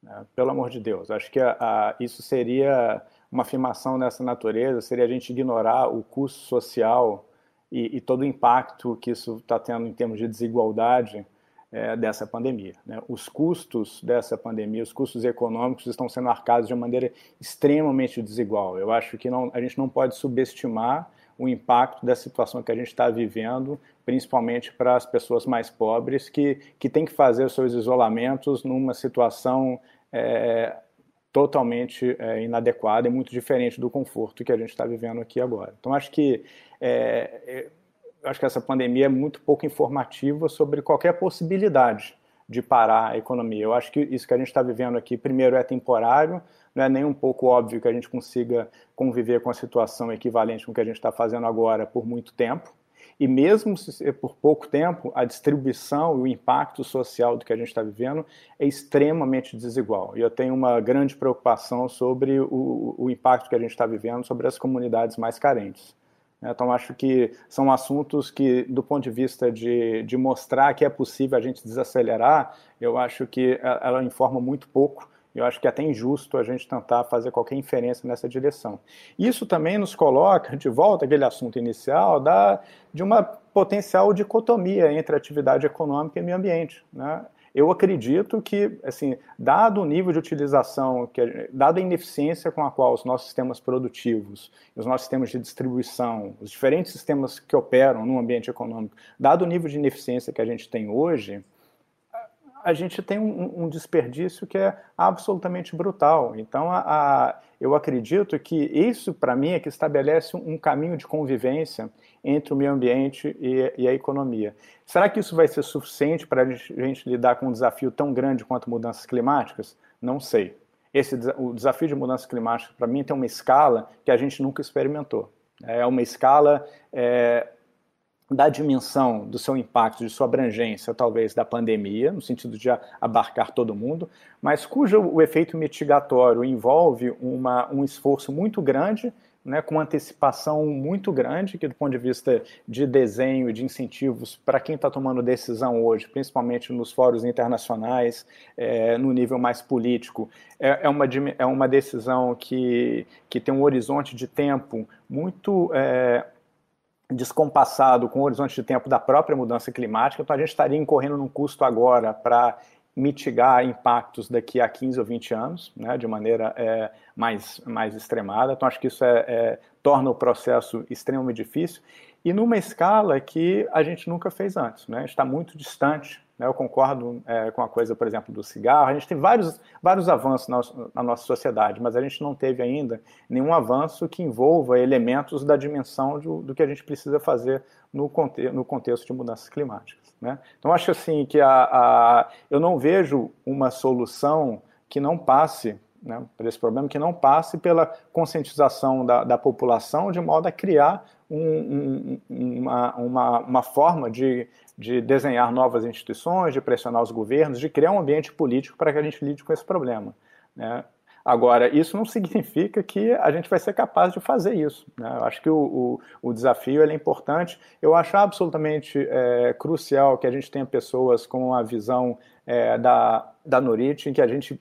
Né? Pelo amor de Deus, acho que a, a, isso seria uma afirmação dessa natureza, seria a gente ignorar o custo social e, e todo o impacto que isso está tendo em termos de desigualdade é, dessa pandemia. Né? Os custos dessa pandemia, os custos econômicos estão sendo arcados de uma maneira extremamente desigual. Eu acho que não, a gente não pode subestimar o impacto da situação que a gente está vivendo, principalmente para as pessoas mais pobres, que, que têm que fazer seus isolamentos numa situação é, totalmente é, inadequada e muito diferente do conforto que a gente está vivendo aqui agora. Então, acho que é acho que essa pandemia é muito pouco informativa sobre qualquer possibilidade de parar a economia. Eu acho que isso que a gente está vivendo aqui, primeiro, é temporário, não é nem um pouco óbvio que a gente consiga conviver com a situação equivalente com o que a gente está fazendo agora por muito tempo. E mesmo por pouco tempo, a distribuição e o impacto social do que a gente está vivendo é extremamente desigual. E eu tenho uma grande preocupação sobre o, o impacto que a gente está vivendo sobre as comunidades mais carentes. Né? Então, acho que são assuntos que, do ponto de vista de, de mostrar que é possível a gente desacelerar, eu acho que ela informa muito pouco. Eu acho que é até injusto a gente tentar fazer qualquer inferência nessa direção. Isso também nos coloca de volta aquele assunto inicial da, de uma potencial dicotomia entre atividade econômica e meio ambiente. Né? Eu acredito que, assim, dado o nível de utilização, que, dado a ineficiência com a qual os nossos sistemas produtivos, os nossos sistemas de distribuição, os diferentes sistemas que operam no ambiente econômico, dado o nível de ineficiência que a gente tem hoje, a gente tem um, um desperdício que é absolutamente brutal. Então, a, a, eu acredito que isso, para mim, é que estabelece um, um, caminho de convivência entre o meio ambiente e, e, a economia. Será que isso vai ser suficiente para a gente, lidar com um desafio tão grande quanto mudanças climáticas? Não sei. Esse, o desafio de mudanças climáticas, para mim, tem uma escala que a gente nunca experimentou. É uma escala é, da dimensão do seu impacto, de sua abrangência, talvez da pandemia, no sentido de abarcar todo mundo, mas cujo o efeito mitigatório envolve uma, um esforço muito grande, né, com antecipação muito grande, que do ponto de vista de desenho e de incentivos para quem está tomando decisão hoje, principalmente nos fóruns internacionais, é, no nível mais político, é, é, uma, é uma decisão que, que tem um horizonte de tempo muito é, descompassado com o horizonte de tempo da própria mudança climática, então a gente estaria incorrendo num custo agora para mitigar impactos daqui a 15 ou 20 anos, né, de maneira é, mais, mais extremada. Então, acho que isso é, é, torna o processo extremamente difícil e numa escala que a gente nunca fez antes. Né, está muito distante? Eu concordo é, com a coisa, por exemplo, do cigarro. A gente tem vários, vários avanços na, na, nossa sociedade, mas a gente não teve ainda nenhum avanço que envolva elementos da dimensão do, do que a gente precisa fazer no, conte no contexto de mudanças climáticas. Né? Então, acho assim que a, a, eu não vejo uma solução que não passe né, para esse problema, que não passe pela conscientização da, da população, de modo a criar um, um, uma, uma, uma forma de, de desenhar novas instituições, de pressionar os governos, de criar um ambiente político para que a gente lide com esse problema. Né? Agora, isso não (laughs) significa que a gente vai ser capaz de fazer isso. Né? Eu acho que o, o, o desafio é importante. Eu acho absolutamente é, crucial que a gente tenha pessoas com a visão é, da, da Norit, em que a gente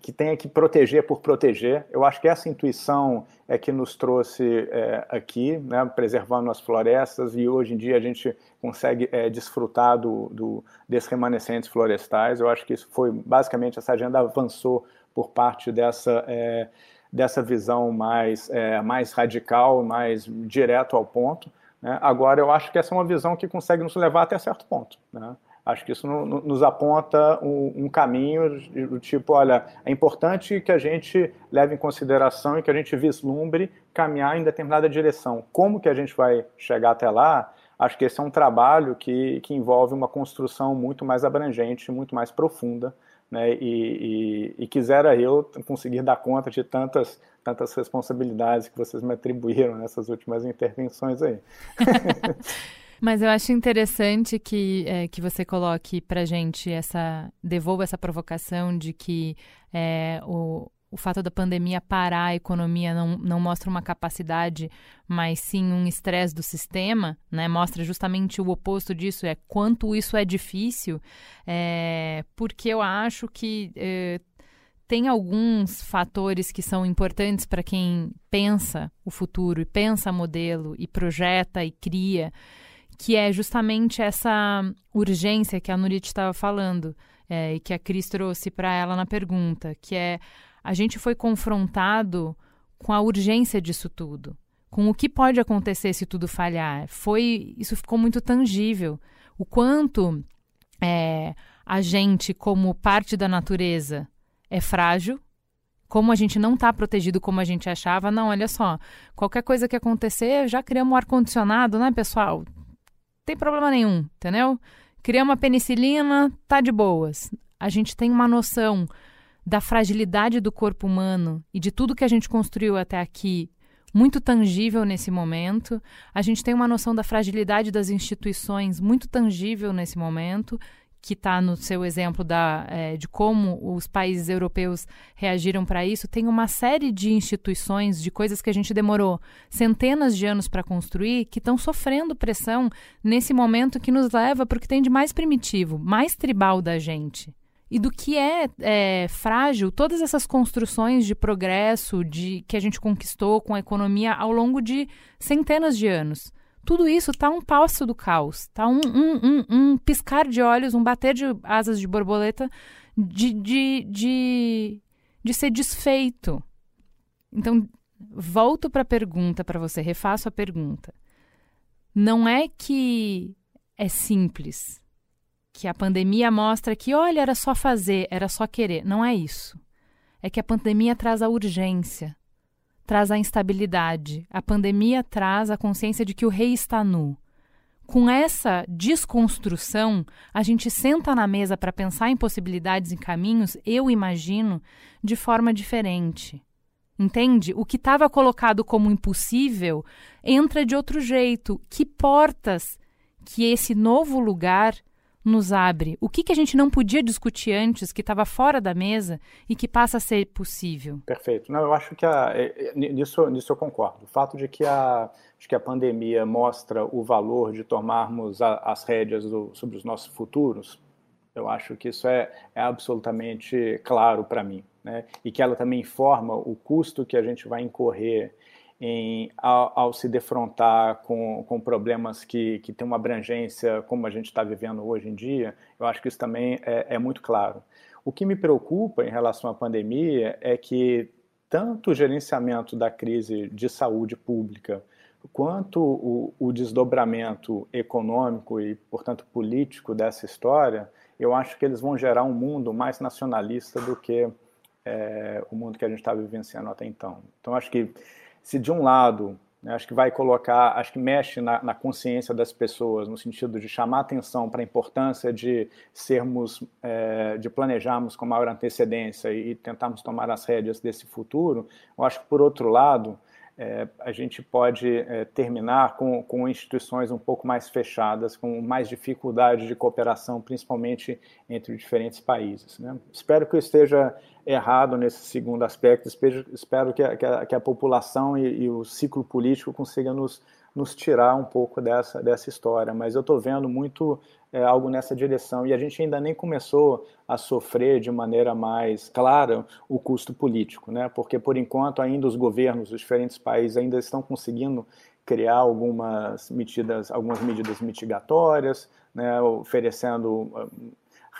que tenha que proteger por proteger. Eu acho que essa intuição é que nos trouxe é, aqui, né, preservando as florestas, e hoje em dia a gente consegue é, desfrutar do, do, desses remanescentes florestais. Eu acho que isso foi, basicamente, essa agenda avançou por parte dessa, é, dessa visão mais, é, mais radical, mais direto ao ponto. Né? Agora, eu acho que essa é uma visão que consegue nos levar até certo ponto. Né? Acho que isso no, no, nos aponta um, um, caminho do tipo, olha, é importante que a gente leve em consideração e que a gente vislumbre caminhar em determinada direção. Como que a gente vai chegar até lá? acho que esse é um trabalho que, que envolve uma construção muito mais abrangente, muito mais profunda, né, e, e, e quisera eu conseguir dar conta de tantas, tantas responsabilidades que vocês me atribuíram nessas últimas intervenções aí. (laughs) Mas eu acho interessante que, é, que você coloque para gente essa. devolva essa provocação de que é, o, o fato da pandemia parar a economia não, não mostra uma capacidade, mas sim um estresse do sistema, né? Mostra justamente o oposto disso, é quanto isso é difícil, é, porque eu acho que é, tem alguns fatores que são importantes para quem pensa o futuro e pensa modelo e projeta e cria que é justamente essa urgência que a Nurit estava falando é, e que a Cris trouxe para ela na pergunta, que é a gente foi confrontado com a urgência disso tudo, com o que pode acontecer se tudo falhar. Foi isso ficou muito tangível. O quanto é, a gente, como parte da natureza, é frágil, como a gente não está protegido como a gente achava, não, olha só, qualquer coisa que acontecer, já criamos um ar-condicionado, né, pessoal? Tem problema nenhum, entendeu? Criar uma penicilina, tá de boas. A gente tem uma noção da fragilidade do corpo humano e de tudo que a gente construiu até aqui muito tangível nesse momento. A gente tem uma noção da fragilidade das instituições muito tangível nesse momento que está no seu exemplo da, é, de como os países europeus reagiram para isso, tem uma série de instituições, de coisas que a gente demorou centenas de anos para construir, que estão sofrendo pressão nesse momento que nos leva para o que tem de mais primitivo, mais tribal da gente. E do que é, é frágil, todas essas construções de progresso de que a gente conquistou com a economia ao longo de centenas de anos tudo isso está um passo do caos, está um, um, um, um, piscar de olhos, um bater de asas de borboleta de, de, de, de ser desfeito. Então, volto para a pergunta para você, refaço a pergunta. Não é que é simples, que a pandemia mostra que, olha, era só fazer, era só querer. Não é isso. É que a pandemia traz a urgência, traz a instabilidade. A pandemia traz a consciência de que o rei está nu. Com essa desconstrução, a gente senta na mesa para pensar em possibilidades e caminhos, eu imagino, de forma diferente. Entende? O que estava colocado como impossível entra de outro jeito. Que portas que esse novo lugar nos abre? O que, que a gente não podia discutir antes, que estava fora da mesa e que passa a ser possível? Perfeito. Não, eu acho que a, é, é, nisso, nisso eu concordo. O fato de que a, que a pandemia mostra o valor de tomarmos a, as rédeas do, sobre os nossos futuros, eu acho que isso é, é absolutamente claro para mim. Né? E que ela também informa o custo que a gente vai incorrer em, ao, ao, se defrontar com, com problemas que, que têm uma abrangência como a gente está vivendo hoje em dia, eu acho que isso também é, é muito claro. O que me preocupa em relação à pandemia é que tanto o gerenciamento da crise de saúde pública quanto o, o, desdobramento econômico e, portanto, político dessa história, eu acho que eles vão gerar um mundo mais nacionalista do que é, o mundo que a gente está vivenciando até então. Então, acho que se de um lado, né, acho que vai colocar, acho que mexe na, na, consciência das pessoas, no sentido de chamar atenção para a importância de sermos, é, de planejarmos com maior antecedência e, tentarmos tomar as rédeas desse futuro, eu acho que, por outro lado, é, a gente pode é, terminar com, com instituições um pouco mais fechadas, com mais dificuldade de cooperação, principalmente entre diferentes países. Né? Espero que eu esteja errado nesse segundo aspecto, espero, que, a, que, a, que a população e, e, o ciclo político consiga nos, nos tirar um pouco dessa, dessa história, mas eu estou vendo muito é, algo nessa direção. E a gente ainda nem começou a sofrer de maneira mais clara o custo político, né? porque, por enquanto, ainda os governos dos diferentes países ainda estão conseguindo criar algumas medidas, algumas medidas mitigatórias, né? oferecendo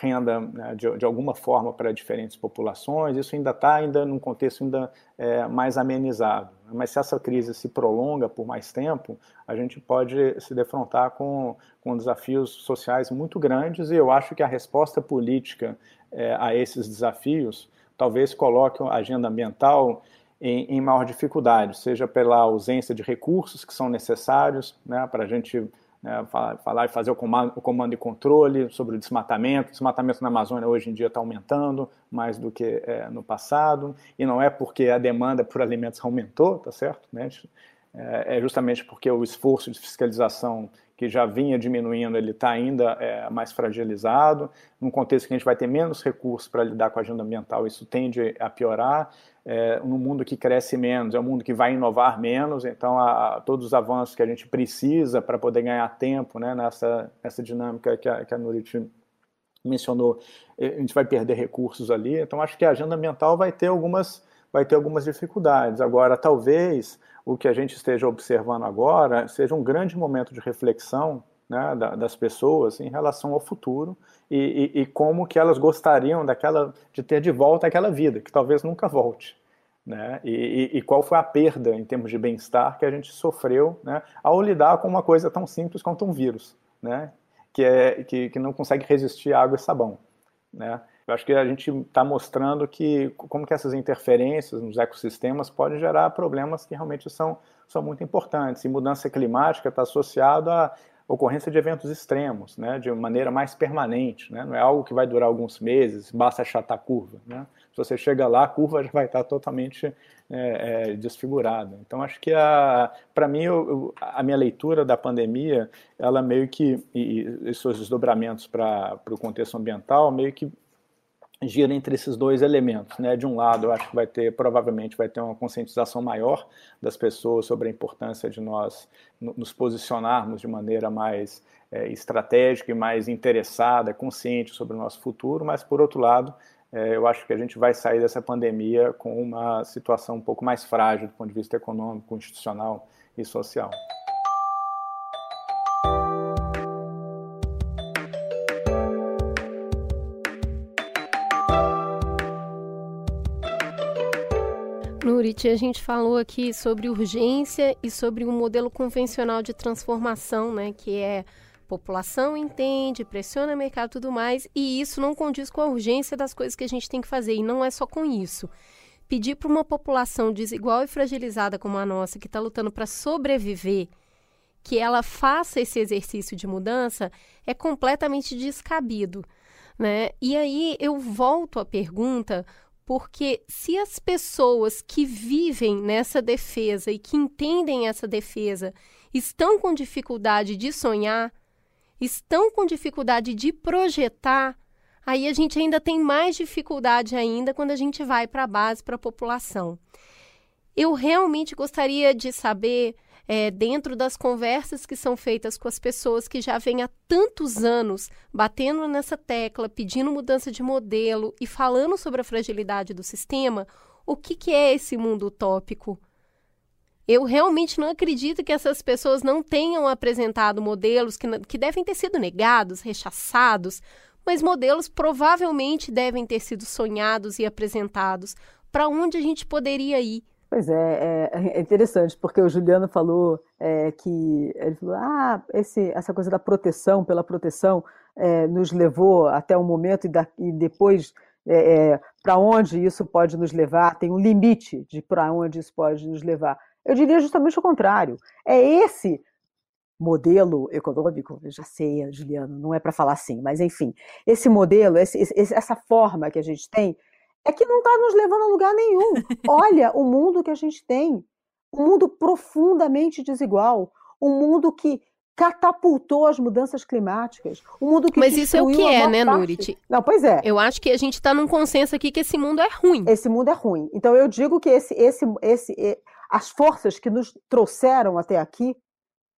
renda né, de, de, alguma forma para diferentes populações, isso ainda está ainda num contexto ainda é, mais amenizado. Mas se essa crise se prolonga por mais tempo, a gente pode se defrontar com, com desafios sociais muito grandes e eu acho que a resposta política é, a esses desafios talvez coloque a agenda ambiental em, em maior dificuldade, seja pela ausência de recursos que são necessários né, para a gente né, falar e fazer o comando, o comando e controle sobre o desmatamento. O desmatamento na Amazônia hoje em dia está aumentando mais do que é, no passado, e não é porque a demanda por alimentos aumentou, tá certo? Né? É, é justamente porque o esforço de fiscalização que já vinha diminuindo, ele está ainda é, mais fragilizado. Num contexto que a gente vai ter menos recursos para lidar com a agenda ambiental, isso tende a piorar. É, no mundo que cresce menos, é um mundo que vai inovar menos, então a, a, todos os avanços que a gente precisa para poder ganhar tempo né, nessa, nessa dinâmica que a, que a Nurit mencionou, a gente vai perder recursos ali. Então acho que a agenda ambiental vai ter algumas, vai ter algumas dificuldades. Agora, talvez o que a gente esteja observando agora seja um grande momento de reflexão né, das pessoas em relação ao futuro e, e, e, como que elas gostariam daquela de ter de volta aquela vida que talvez nunca volte, né? E, e qual foi a perda em termos de bem-estar que a gente sofreu, né, ao lidar com uma coisa tão simples quanto um vírus, né? Que é que, que não consegue resistir a água e sabão, né? Eu acho que a gente está mostrando que como que essas interferências nos ecossistemas podem gerar problemas que realmente são, são muito importantes. E mudança climática está associado à ocorrência de eventos extremos, né, de maneira mais permanente. Né, não é algo que vai durar alguns meses, basta achatar a curva. Né. Se você chega lá, a curva já vai estar totalmente é, é, desfigurada. Então, acho que, para mim, eu, a minha leitura da pandemia, ela meio que, e, e seus desdobramentos para o contexto ambiental, meio que gira entre esses dois elementos, né? De um lado, eu acho que vai ter, provavelmente, vai ter uma conscientização maior das pessoas sobre a importância de nós nos posicionarmos de maneira mais é, estratégica e mais interessada, consciente sobre o nosso futuro, mas por outro lado, é, eu acho que a gente vai sair dessa pandemia com uma situação um pouco mais frágil do ponto de vista econômico, institucional e social. A gente falou aqui sobre urgência e sobre um modelo convencional de transformação, né, que é população entende, pressiona o mercado e tudo mais, e isso não condiz com a urgência das coisas que a gente tem que fazer, e não é só com isso. Pedir para uma população desigual e fragilizada como a nossa, que está lutando para sobreviver, que ela faça esse exercício de mudança, é completamente descabido. Né? E aí eu volto à pergunta porque se as pessoas que vivem nessa defesa e que entendem essa defesa estão com dificuldade de sonhar, estão com dificuldade de projetar, aí a gente ainda tem mais dificuldade ainda quando a gente vai para a base, para a população. Eu realmente gostaria de saber é, dentro das conversas que são feitas com as pessoas que já vêm há tantos anos batendo nessa tecla, pedindo mudança de modelo e falando sobre a fragilidade do sistema, o que, que é esse mundo utópico? Eu realmente não acredito que essas pessoas não tenham apresentado modelos que, que devem ter sido negados, rechaçados, mas modelos provavelmente devem ter sido sonhados e apresentados para onde a gente poderia ir Pois é, é, é, interessante, porque o Juliano falou é, que ele falou, ah, esse, essa coisa da proteção pela proteção é, nos levou até um momento e, da, e depois é, é, para onde isso pode nos levar, tem um limite de para onde isso pode nos levar. Eu diria justamente o contrário. É esse modelo econômico, eu já sei, Juliano, não é para falar assim, mas enfim, esse modelo, esse, essa forma que a gente tem é que não está nos levando a lugar nenhum. Olha o mundo que a gente tem. Um mundo profundamente desigual. Um mundo que catapultou as mudanças climáticas. Um mundo que Mas isso é o que é, né, Nurit? Não, pois é. Eu acho que a gente está num consenso aqui que esse mundo é ruim. Esse mundo é ruim. Então eu digo que esse, esse, esse, as forças que nos trouxeram até aqui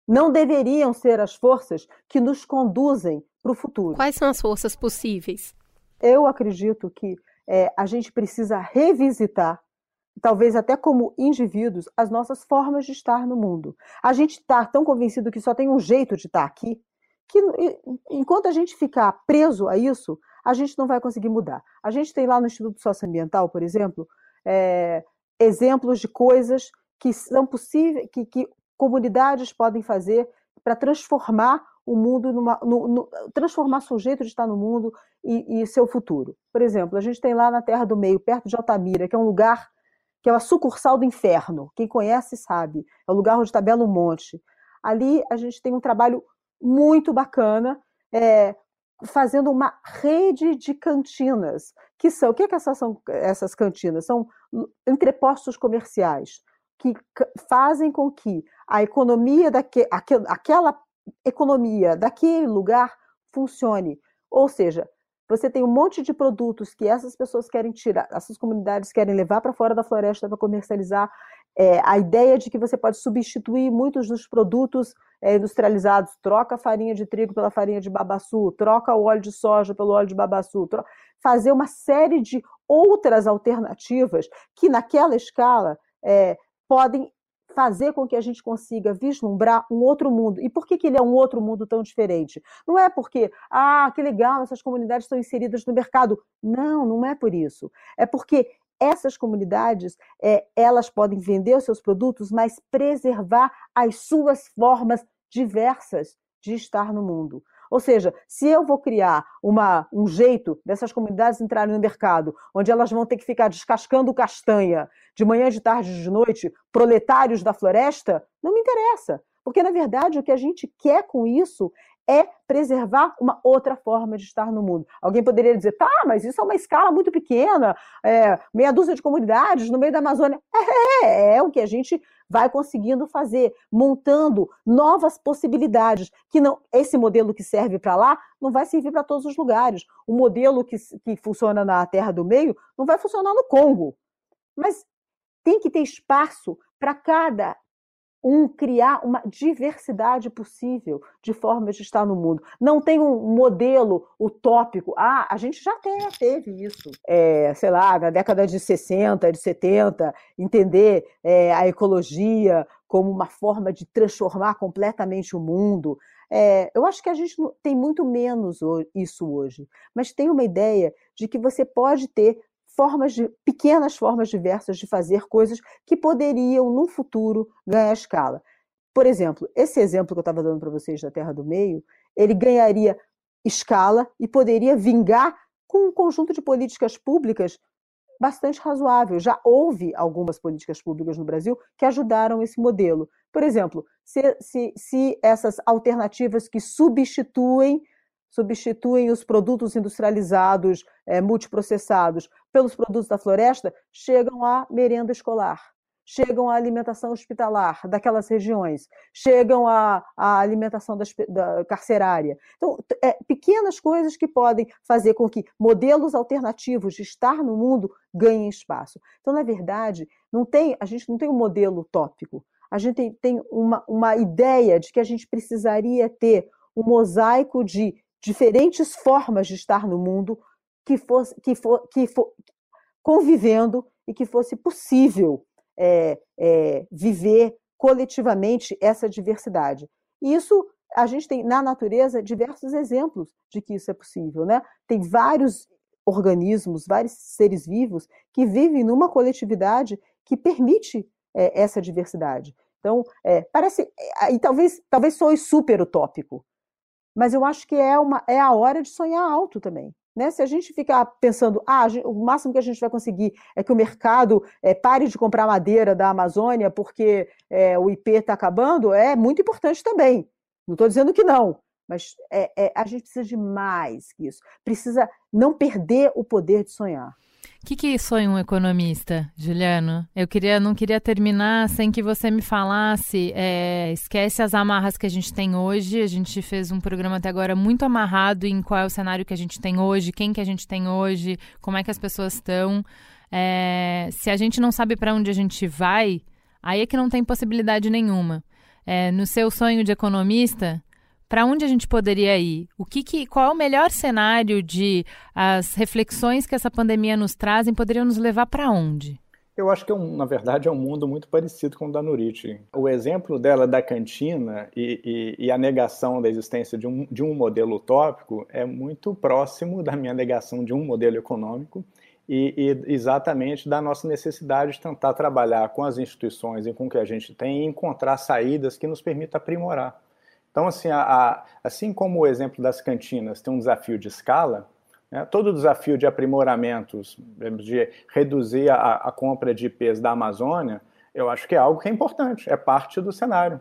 não deveriam ser as forças que nos conduzem para o futuro. Quais são as forças possíveis? Eu acredito que é, a gente precisa revisitar, talvez até como indivíduos, as nossas formas de estar no mundo. A gente está tão convencido que só tem um jeito de estar aqui, que enquanto a gente ficar preso a isso, a gente não vai conseguir mudar. A gente tem lá no Instituto Socioambiental, por exemplo, é, exemplos de coisas que são possíveis, que, que comunidades podem fazer para transformar o mundo numa, no, no, transformar seu jeito de estar no mundo e, e, seu futuro. Por exemplo, a gente tem lá na Terra do Meio, perto de Altamira, que é um lugar que é uma sucursal do inferno. Quem conhece sabe. É o lugar onde está Belo Monte. Ali a gente tem um trabalho muito bacana, é, fazendo uma rede de cantinas, que são, o que, é que essas, são essas cantinas? São entrepostos comerciais, que fazem com que a economia daquele, aquela economia daquele lugar funcione. Ou seja, você tem um monte de produtos que essas pessoas querem tirar, essas comunidades querem levar para fora da floresta para comercializar. É, a ideia de que você pode substituir muitos dos produtos é, industrializados, troca a farinha de trigo pela farinha de babaçu, troca o óleo de soja pelo óleo de babaçu, troca, fazer uma série de outras alternativas que naquela escala é, podem fazer com que a gente consiga vislumbrar um outro mundo. E por que, que ele é um outro mundo tão diferente? Não é porque, ah, que legal, essas comunidades estão inseridas no mercado. Não, não é por isso. É porque essas comunidades, é, elas podem vender os seus produtos, mas preservar as suas formas diversas de estar no mundo. Ou seja, se eu vou criar uma, um jeito dessas comunidades entrarem no mercado, onde elas vão ter que ficar descascando castanha de manhã, de tarde, de noite, proletários da floresta, não me interessa. Porque, na verdade, o que a gente quer com isso é preservar uma outra forma de estar no mundo. Alguém poderia dizer, tá, mas isso é uma escala muito pequena, é, meia dúzia de comunidades no meio da Amazônia. É, é, é o que a gente vai conseguindo fazer, montando novas possibilidades, que não esse modelo que serve para lá não vai servir para todos os lugares. O modelo que, que funciona na Terra do Meio não vai funcionar no Congo. Mas tem que ter espaço para cada um criar uma diversidade possível de formas de estar no mundo. Não tem um modelo utópico. Ah, a gente já tem, teve isso. É, sei lá, na década de 60, de 70, entender é, a ecologia como uma forma de transformar completamente o mundo. É, eu acho que a gente tem muito menos isso hoje, mas tem uma ideia de que você pode ter formas de pequenas formas diversas de fazer coisas que poderiam no futuro ganhar escala. Por exemplo, esse exemplo que eu estava dando para vocês da Terra do Meio, ele ganharia escala e poderia vingar com um conjunto de políticas públicas bastante razoável. Já houve algumas políticas públicas no Brasil que ajudaram esse modelo. Por exemplo, se, se, se essas alternativas que substituem substituem os produtos industrializados, é, multiprocessados, pelos produtos da floresta, chegam à merenda escolar, chegam à alimentação hospitalar daquelas regiões, chegam à, à alimentação das, da carcerária. Então, é, pequenas coisas que podem fazer com que modelos alternativos de estar no mundo ganhem espaço. Então, na verdade, não tem, a gente não tem um modelo utópico. A gente tem, uma, uma ideia de que a gente precisaria ter um mosaico de diferentes formas de estar no mundo que fosse que for, que for, convivendo e que fosse possível é, é, viver coletivamente essa diversidade. E isso a gente tem na natureza diversos exemplos de que isso é possível, né? Tem vários organismos, vários seres vivos que vivem numa coletividade que permite é, essa diversidade. Então, é, parece, é, e talvez, talvez soe super utópico, mas eu acho que é, uma, é a hora de sonhar alto também. Né? Se a gente ficar pensando, ah, o máximo que a gente vai conseguir é que o mercado é, pare de comprar madeira da Amazônia porque é, o IP está acabando, é muito importante também. Não estou dizendo que não, mas é, é, a gente precisa de mais que isso. Precisa não perder o poder de sonhar. O que, que sonha um economista, Juliano? Eu queria, não queria terminar sem que você me falasse. É, esquece as amarras que a gente tem hoje. A gente fez um programa até agora muito amarrado em qual é o cenário que a gente tem hoje, quem que a gente tem hoje, como é que as pessoas estão. É, se a gente não sabe para onde a gente vai, aí é que não tem possibilidade nenhuma. É, no seu sonho de economista, para onde a gente poderia ir? O que, que qual é o melhor cenário de as reflexões que essa pandemia nos trazem poderiam nos levar para onde? Eu acho que, é um, na verdade, é um mundo muito parecido com o da Nuriti. O exemplo dela da cantina e, e, e, a negação da existência de um, de um modelo utópico é muito próximo da minha negação de um modelo econômico e, e, exatamente da nossa necessidade de tentar trabalhar com as instituições e com o que a gente tem e encontrar saídas que nos permitam aprimorar. Então, assim, a, a, assim como o exemplo das cantinas tem um desafio de escala, né, todo o desafio de aprimoramentos, de reduzir a, a compra de IPs da Amazônia, eu acho que é algo que é importante, é parte do cenário.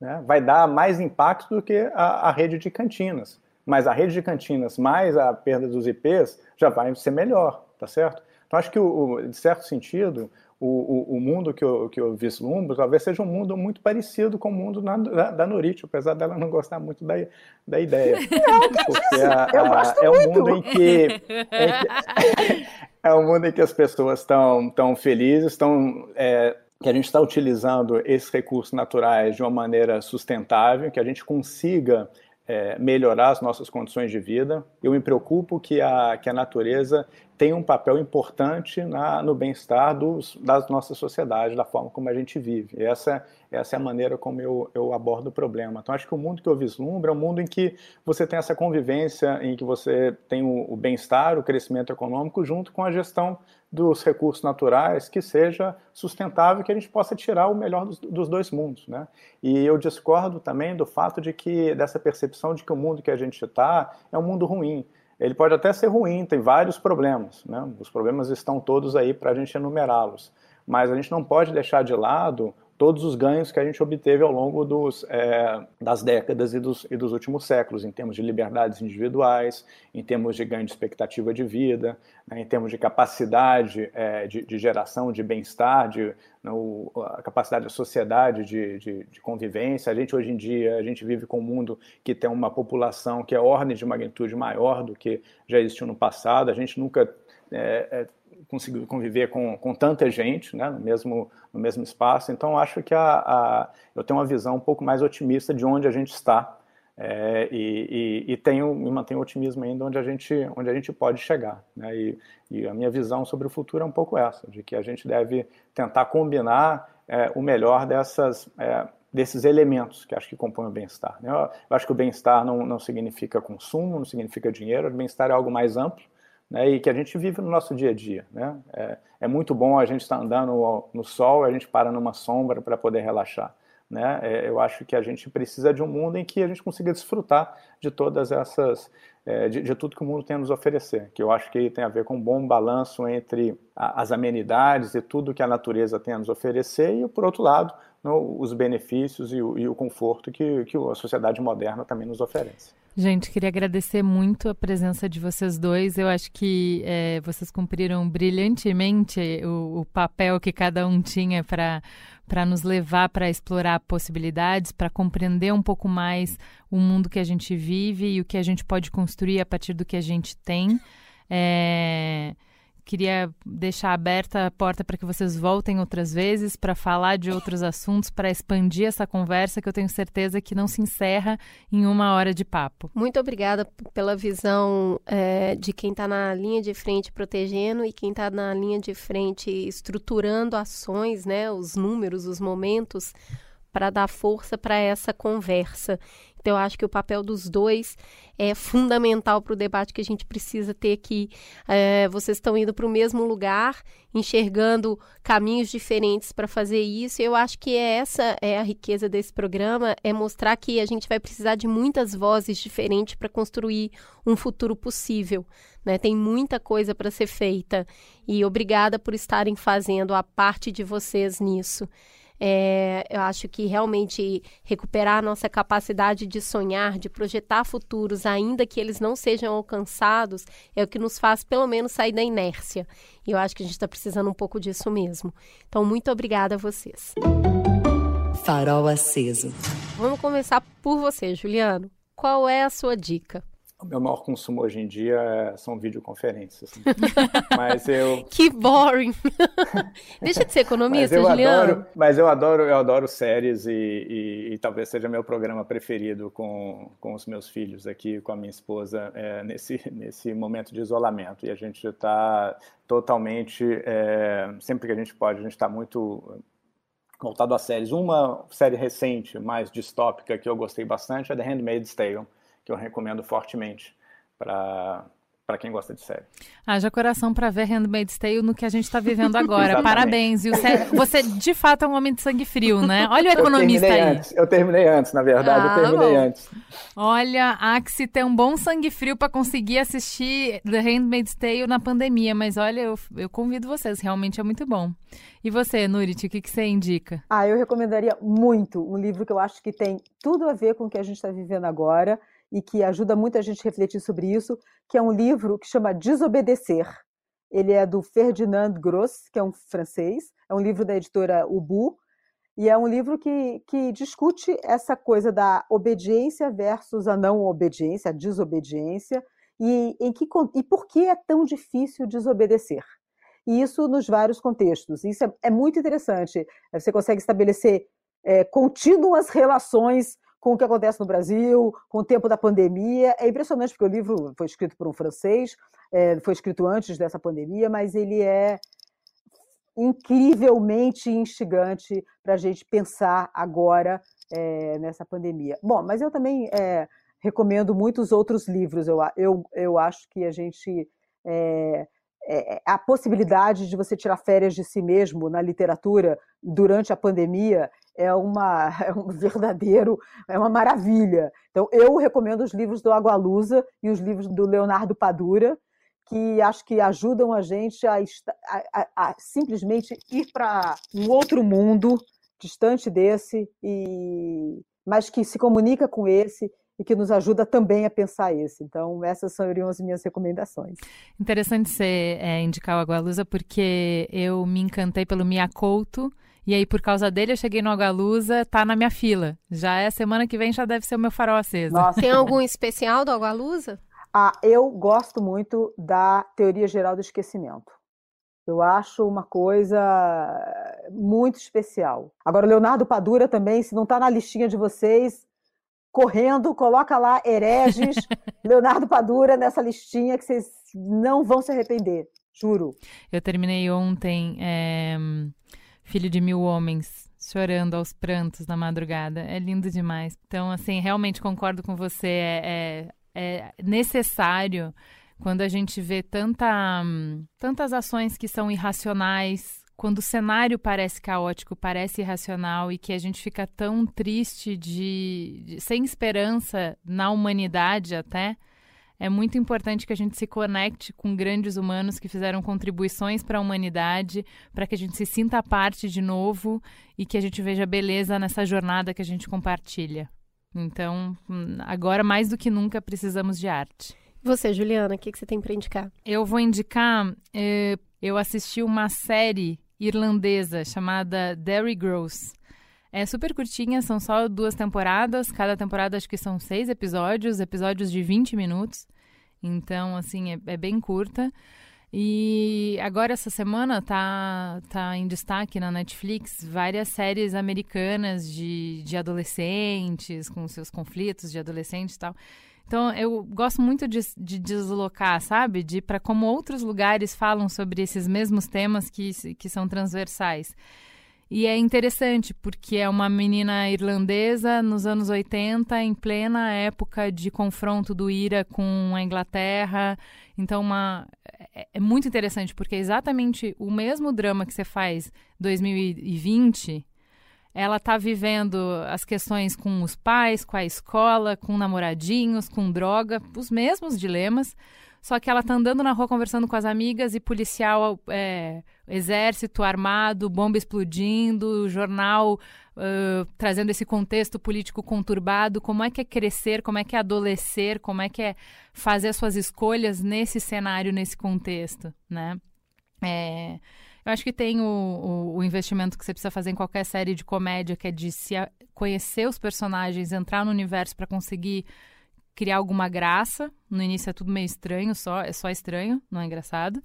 né, vai dar mais impacto do que a, a, rede de cantinas. Mas a rede de cantinas mais a perda dos IPs já vai ser melhor, tá certo? Então acho que, o, de certo sentido, o, o, o, mundo que eu, que eu vislumbro talvez seja um mundo muito parecido com o mundo na, da, da Norite, apesar dela não gostar muito da, da ideia. (laughs) Não, Porque a, a, é um mundo em que, é, que, (laughs) é um mundo em que as pessoas estão tão felizes, estão é, que a gente está utilizando esses recursos naturais de uma maneira sustentável, que a gente consiga é, melhorar as nossas condições de vida. Eu me preocupo que a, que a natureza tem um papel importante na, no bem-estar das nossas sociedades, da forma como a gente vive. Essa, essa é a maneira como eu, eu abordo o problema. Então, acho que o mundo que eu vislumbro é um mundo em que você tem essa convivência, em que você tem o, o bem-estar, o crescimento econômico, junto com a gestão dos recursos naturais que seja sustentável, que a gente possa tirar o melhor dos, dos, dois mundos, né? E eu discordo também do fato de que dessa percepção de que o mundo que a gente está é um mundo ruim ele pode até ser ruim, tem vários problemas, né? os problemas estão todos aí para a gente enumerá-los, mas a gente não pode deixar de lado todos os ganhos que a gente obteve ao longo dos, é, das décadas e dos, e dos, últimos séculos, em termos de liberdades individuais, em termos de ganho de expectativa de vida, né, em termos de capacidade é, de, de, geração de bem-estar, de né, a capacidade da sociedade de, de, de, convivência. A gente hoje em dia a gente vive com um mundo que tem uma população que é ordem de magnitude maior do que já existiu no passado. A gente nunca é, é conseguiu conviver com, com tanta gente né, no, mesmo, no mesmo espaço. Então, acho que a, a, eu tenho uma visão um pouco mais otimista de onde a gente está é, e, e, e, tenho, me mantenho otimismo ainda onde a gente, onde a gente pode chegar. Né? E, e, a minha visão sobre o futuro é um pouco essa, de que a gente deve tentar combinar é, o melhor dessas, é, desses elementos que acho que compõem o bem-estar. Né? Eu, acho que o bem-estar não, não significa consumo, não significa dinheiro, o bem-estar é algo mais amplo, né, e que a gente vive no nosso dia a dia. Né? É, é muito bom a gente estar tá andando no sol, a gente para numa sombra para poder relaxar. Né? É, eu acho que a gente precisa de um mundo em que a gente consiga desfrutar de todas essas, é, de, de, tudo que o mundo tem a nos oferecer, que eu acho que tem a ver com um bom balanço entre a, as amenidades e tudo que a natureza tem a nos oferecer e, por outro lado, no, os benefícios e o, e o conforto que, que a sociedade moderna também nos oferece. Gente, queria agradecer muito a presença de vocês dois. Eu acho que é, vocês cumpriram brilhantemente o, o, papel que cada um tinha para para nos levar para explorar possibilidades, para compreender um pouco mais o mundo que a gente vive e o que a gente pode construir a partir do que a gente tem. É queria deixar aberta a porta para que vocês voltem outras vezes para falar de outros assuntos, para expandir essa conversa que eu tenho certeza que não se encerra em uma hora de papo. Muito obrigada pela visão é, de quem está na linha de frente protegendo e quem está na linha de frente estruturando ações, né, os números, os momentos para dar força para essa conversa. Então, eu acho que o papel dos dois é fundamental para o debate que a gente precisa ter aqui. É, vocês estão indo para o mesmo lugar, enxergando caminhos diferentes para fazer isso. Eu acho que é essa é a riqueza desse programa, é mostrar que a gente vai precisar de muitas vozes diferentes para construir um futuro possível. Né? Tem muita coisa para ser feita e obrigada por estarem fazendo a parte de vocês nisso. É, eu acho que realmente recuperar a nossa capacidade de sonhar, de projetar futuros, ainda que eles não sejam alcançados, é o que nos faz pelo menos sair da inércia. E eu acho que a gente está precisando um pouco disso mesmo. Então, muito obrigada a vocês. Farol aceso. Vamos começar por você, Juliano. Qual é a sua dica? O meu maior consumo hoje em dia é, são videoconferências. (laughs) mas eu. Que boring! (laughs) Deixa de ser economista, mas Juliano. Adoro, mas eu adoro, eu adoro séries e, e, e, talvez seja meu programa preferido com, com os meus filhos aqui, com a minha esposa, é, nesse, nesse momento de isolamento. E a gente está totalmente. É, sempre que a gente pode, a gente está muito voltado a séries. Uma série recente, mais distópica, que eu gostei bastante é The Handmaid's Tale que eu recomendo fortemente para para quem gosta de série. Haja coração para ver Handmaid's Tale no que a gente está vivendo agora. Parabéns, viu? Você de fato é um homem de sangue frio, né? Olha o economista eu aí. Antes, eu terminei antes, na verdade, ah, eu terminei bom. antes. Olha, há que se ter um bom sangue frio para conseguir assistir The Handmaid's Tale na pandemia, mas olha, eu, eu convido vocês, realmente é muito bom. E você, Nurit, o que, que você indica? Ah, eu recomendaria muito um livro que eu acho que tem tudo a ver com o que a gente está vivendo agora e que ajuda muita gente a refletir sobre isso, que é um livro que chama Desobedecer. Ele é do Ferdinand Gross, que é um francês, é um livro da editora Ubu, e é um livro que, que discute essa coisa da obediência versus a não obediência, a desobediência, e, em que, e por que é tão difícil desobedecer. E isso nos vários contextos. Isso é, é muito interessante. Você consegue estabelecer é, contínuas relações com o que acontece no Brasil, com o tempo da pandemia. É impressionante, porque o livro foi escrito por um francês, é, foi escrito antes dessa pandemia, mas ele é incrivelmente instigante para a gente pensar agora é, nessa pandemia. Bom, mas eu também é, recomendo muitos outros livros. Eu, eu, eu acho que a gente. É, é, a possibilidade de você tirar férias de si mesmo na literatura durante a pandemia é, uma, (laughs) é um verdadeiro, é uma maravilha. Então, eu recomendo os livros do Agualusa e os livros do Leonardo Padura, que acho que ajudam a gente a, a, a, simplesmente ir para um outro mundo distante desse, e, mas que se comunica com esse e que nos ajuda também a pensar esse. Então, essas seriam as minhas recomendações. Interessante você é, indicar o Agualusa, porque eu me encantei pelo Miyakoto, e aí, por causa dele, eu cheguei no Agualusa, tá na minha fila. Já é semana que vem, já deve ser o meu farol aceso. Nossa. Tem algum especial do Agualusa? Ah, eu gosto muito da teoria geral do esquecimento. Eu acho uma coisa muito especial. Agora, o Leonardo Padura também, se não está na listinha de vocês, correndo, coloca lá hereges, (laughs) Leonardo Padura nessa listinha que vocês não vão se arrepender, juro. Eu terminei ontem é, Filho de Mil Homens, chorando aos prantos na madrugada. É lindo demais. Então, assim, realmente concordo com você. É, é, é necessário quando a gente vê tanta, tantas ações que são irracionais, quando o cenário parece caótico, parece irracional e que a gente fica tão triste de, de sem esperança na humanidade até é muito importante que a gente se conecte com grandes humanos que fizeram contribuições para a humanidade, para que a gente se sinta parte de novo e que a gente veja beleza nessa jornada que a gente compartilha. Então, agora mais do que nunca precisamos de arte. Você, Juliana, o que, que você tem para indicar? Eu vou indicar. Eh, eu assisti uma série irlandesa chamada Derry Gross. É super curtinha, são só duas temporadas. Cada temporada acho que são seis episódios, episódios de 20 minutos. Então, assim, é, é bem curta. E agora essa semana tá, tá em destaque na Netflix várias séries americanas de, de adolescentes, com seus conflitos de adolescentes e tal. Então eu gosto muito de, de deslocar, sabe? De para como outros lugares falam sobre esses mesmos temas que, que são transversais. E é interessante porque é uma menina irlandesa nos anos 80, em plena época de confronto do IRA com a Inglaterra. Então, uma, é, é muito interessante porque é exatamente o mesmo drama que você faz 2020. Ela está vivendo as questões com os pais, com a escola, com namoradinhos, com droga, os mesmos dilemas só que ela tá andando na rua conversando com as amigas e policial, é, exército armado, bomba explodindo, jornal uh, trazendo esse contexto político conturbado. Como é que é crescer, como é que é adolescer, como é que é fazer as suas escolhas nesse cenário, nesse contexto, né? É, eu acho que tem o, o, o, investimento que você precisa fazer em qualquer série de comédia, que é de se conhecer os personagens, entrar no universo para conseguir criar alguma graça. No início é tudo meio estranho, só é só estranho, não é engraçado.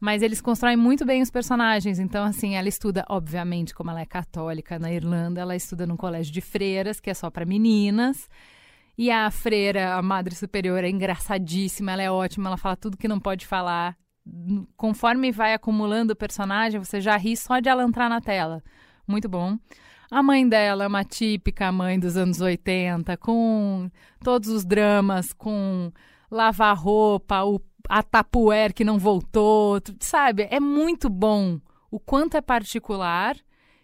Mas eles constroem muito bem os personagens. Então, assim, ela estuda, obviamente, como ela é católica na Irlanda, ela estuda num colégio de freiras, que é só para meninas. E a freira, a madre superior, é engraçadíssima, ela é ótima, ela fala tudo que não pode falar. Conforme vai acumulando o personagem, você já ri só de ela entrar na tela. Muito bom. A mãe dela é uma típica mãe dos anos 80, com todos os dramas, com lavar roupa, o, a Tapuer que não voltou, sabe? É muito bom o quanto é particular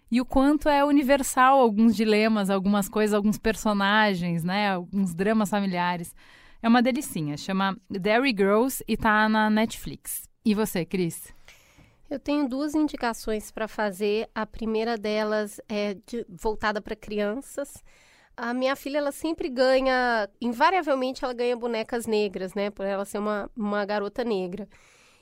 e o quanto é universal alguns dilemas, algumas coisas, alguns personagens, né? Alguns dramas familiares. É uma delicinha. Chama Dairy Girls e tá na Netflix. E você, Cris? Eu tenho duas indicações para fazer. A primeira delas é de, voltada para crianças. A minha filha, ela sempre ganha, invariavelmente ela ganha bonecas negras, né? Por ela ser uma, uma garota negra.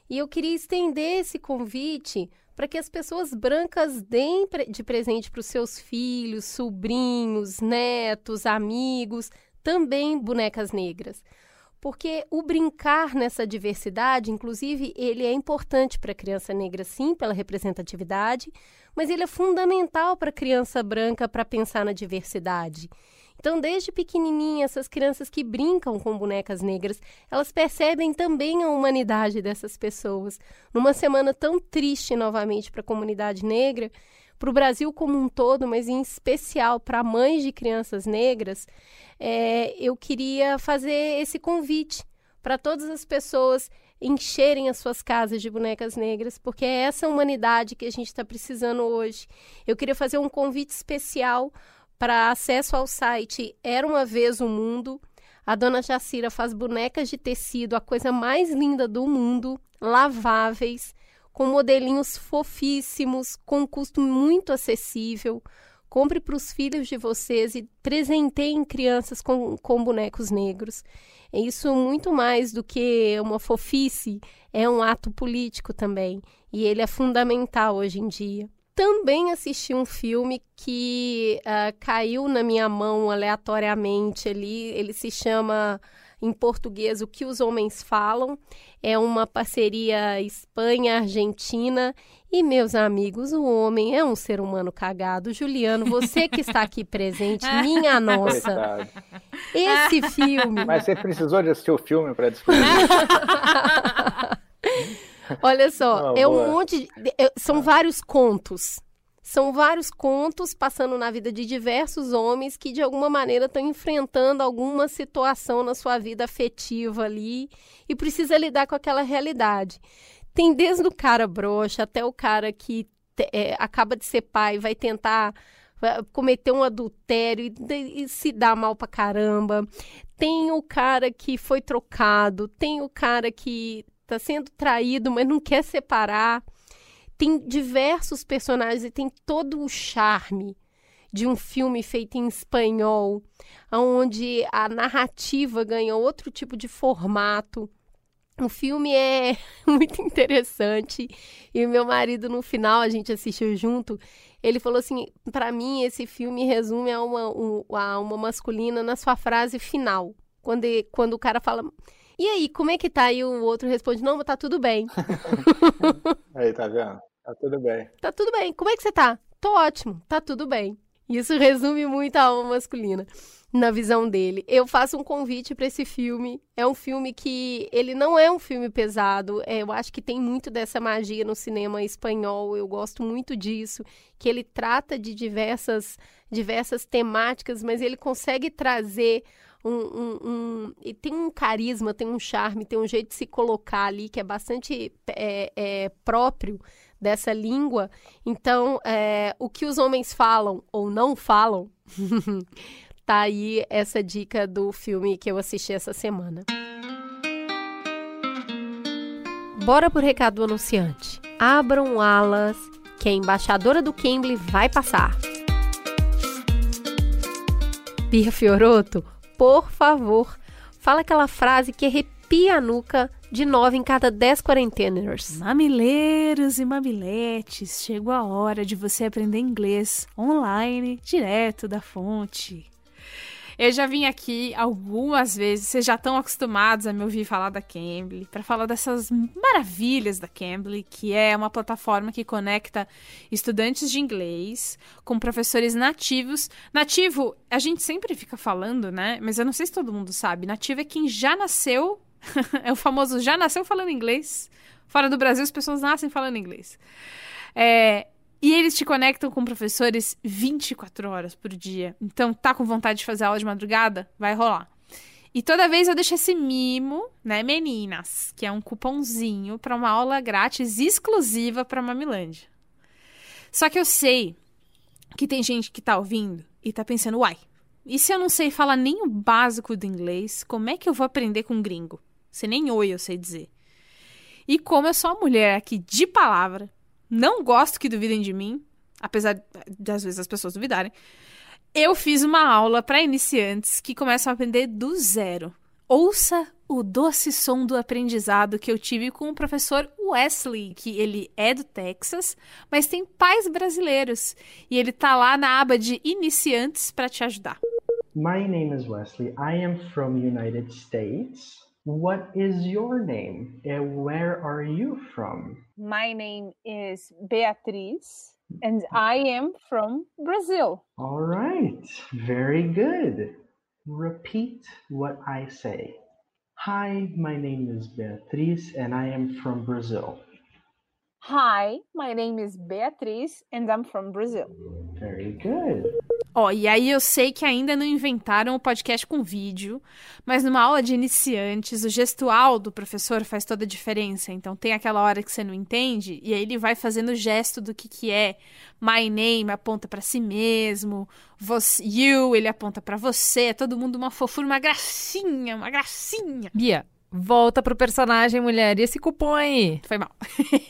E eu queria estender esse convite para que as pessoas brancas deem de presente para os seus filhos, sobrinhos, netos, amigos, também bonecas negras. Porque o brincar nessa diversidade, inclusive, ele é importante para a criança negra, sim, pela representatividade, mas ele é fundamental para a criança branca para pensar na diversidade. Então, desde pequenininha, essas crianças que brincam com bonecas negras, elas percebem também a humanidade dessas pessoas. Numa semana tão triste novamente para a comunidade negra, para o Brasil como um todo, mas em especial para mães de crianças negras, é, eu queria fazer esse convite para todas as pessoas encherem as suas casas de bonecas negras, porque é essa humanidade que a gente está precisando hoje. Eu queria fazer um convite especial para acesso ao site Era uma Vez o Mundo. A dona Jacira faz bonecas de tecido, a coisa mais linda do mundo, laváveis, com modelinhos fofíssimos, com um custo muito acessível. Compre para os filhos de vocês e presenteiem crianças com, com bonecos negros. Isso muito mais do que uma fofice, é um ato político também. E ele é fundamental hoje em dia também assisti um filme que uh, caiu na minha mão aleatoriamente ali. Ele se chama, em português, O que os Homens Falam. É uma parceria Espanha-Argentina. E, meus amigos, o homem é um ser humano cagado. Juliano, você que está aqui presente, (laughs) minha nossa. Esse filme. Mas você precisou de assistir o filme para descobrir. (laughs) Olha só, é um monte de, é, são vários contos. São vários contos passando na vida de diversos homens que de alguma maneira estão enfrentando alguma situação na sua vida afetiva ali e precisa lidar com aquela realidade. Tem desde o cara broxa até o cara que é, acaba de ser pai, vai tentar cometer um adultério e, e, se dá mal pra caramba. Tem o cara que foi trocado, tem o cara que tá sendo traído, mas não quer separar. Tem diversos personagens e tem todo o charme de um filme feito em espanhol, onde a narrativa ganha outro tipo de formato. O filme é (laughs) muito interessante e meu marido no final a gente assistiu junto. Ele falou assim: para mim esse filme resume a uma, um, a uma masculina na sua frase final, quando, quando o cara fala e aí, como é que tá? E o outro responde, não, tá tudo bem. (laughs) aí, tá vendo? Tá tudo bem. Tá tudo bem. Como é que você tá? Tô ótimo, tá tudo bem. Isso (laughs) resume muito a alma masculina na visão dele. Eu faço um convite para esse filme. É um filme que ele não é um filme pesado. É, eu acho que tem muito dessa magia no cinema espanhol. Eu gosto muito disso, que ele trata de diversas diversas temáticas, mas ele consegue trazer um, um, um, e tem um carisma, tem um charme, tem um jeito de se colocar ali que é bastante é, é, próprio dessa língua. Então, é, o que os homens falam ou não falam, (laughs) tá aí essa dica do filme que eu assisti essa semana. Bora pro recado do anunciante. Abram alas, que a embaixadora do Cambly vai passar. Pia Fioroto, por favor, fala aquela frase que arrepia a nuca de nove em cada dez quarenteners. Mamileiros e mamiletes, chegou a hora de você aprender inglês online, direto da fonte. Eu já vim aqui algumas vezes, vocês já estão acostumados a me ouvir falar da Cambly, para falar dessas maravilhas da Cambly, que é uma plataforma que conecta estudantes de inglês com professores nativos. Nativo, a gente sempre fica falando, né? Mas eu não sei se todo mundo sabe. Nativo é quem já nasceu, (laughs) é o famoso já nasceu falando inglês. Fora do Brasil, as pessoas nascem falando inglês. É, e eles te conectam com professores 24 horas por dia. Então, tá com vontade de fazer aula de madrugada? Vai rolar. E toda vez eu deixo esse mimo, né, meninas, que é um cupomzinho para uma aula grátis exclusiva para Mamilândia. Só que eu sei que tem gente que tá ouvindo e tá pensando, uai, e se eu não sei falar nem o básico do inglês, como é que eu vou aprender com um gringo? Se nem oi eu sei dizer. E como eu sou uma mulher aqui de palavra, não gosto que duvidem de mim, apesar de às vezes as pessoas duvidarem, eu fiz uma aula para iniciantes que começam a aprender do zero. Ouça o doce som do aprendizado que eu tive com o professor Wesley, que ele é do Texas, mas tem pais brasileiros e ele tá lá na aba de iniciantes para te ajudar. My name is Wesley. I am from United States. What is your name? And where are you from? My name is Beatriz mm-hmm. and I am from Brazil. All right. Very good. Repeat what I say. Hi, my name is Beatriz and I am from Brazil. Hi, my name is Beatriz and I'm from Brazil. Very good. Ó, e aí eu sei que ainda não inventaram o podcast com vídeo, mas numa aula de iniciantes, o gestual do professor faz toda a diferença. Então tem aquela hora que você não entende, e aí ele vai fazendo o gesto do que que é. My name aponta para si mesmo, you, ele aponta para você, é todo mundo uma fofura, uma gracinha, uma gracinha. Bia, volta pro personagem, mulher. E esse cupom aí? Foi mal.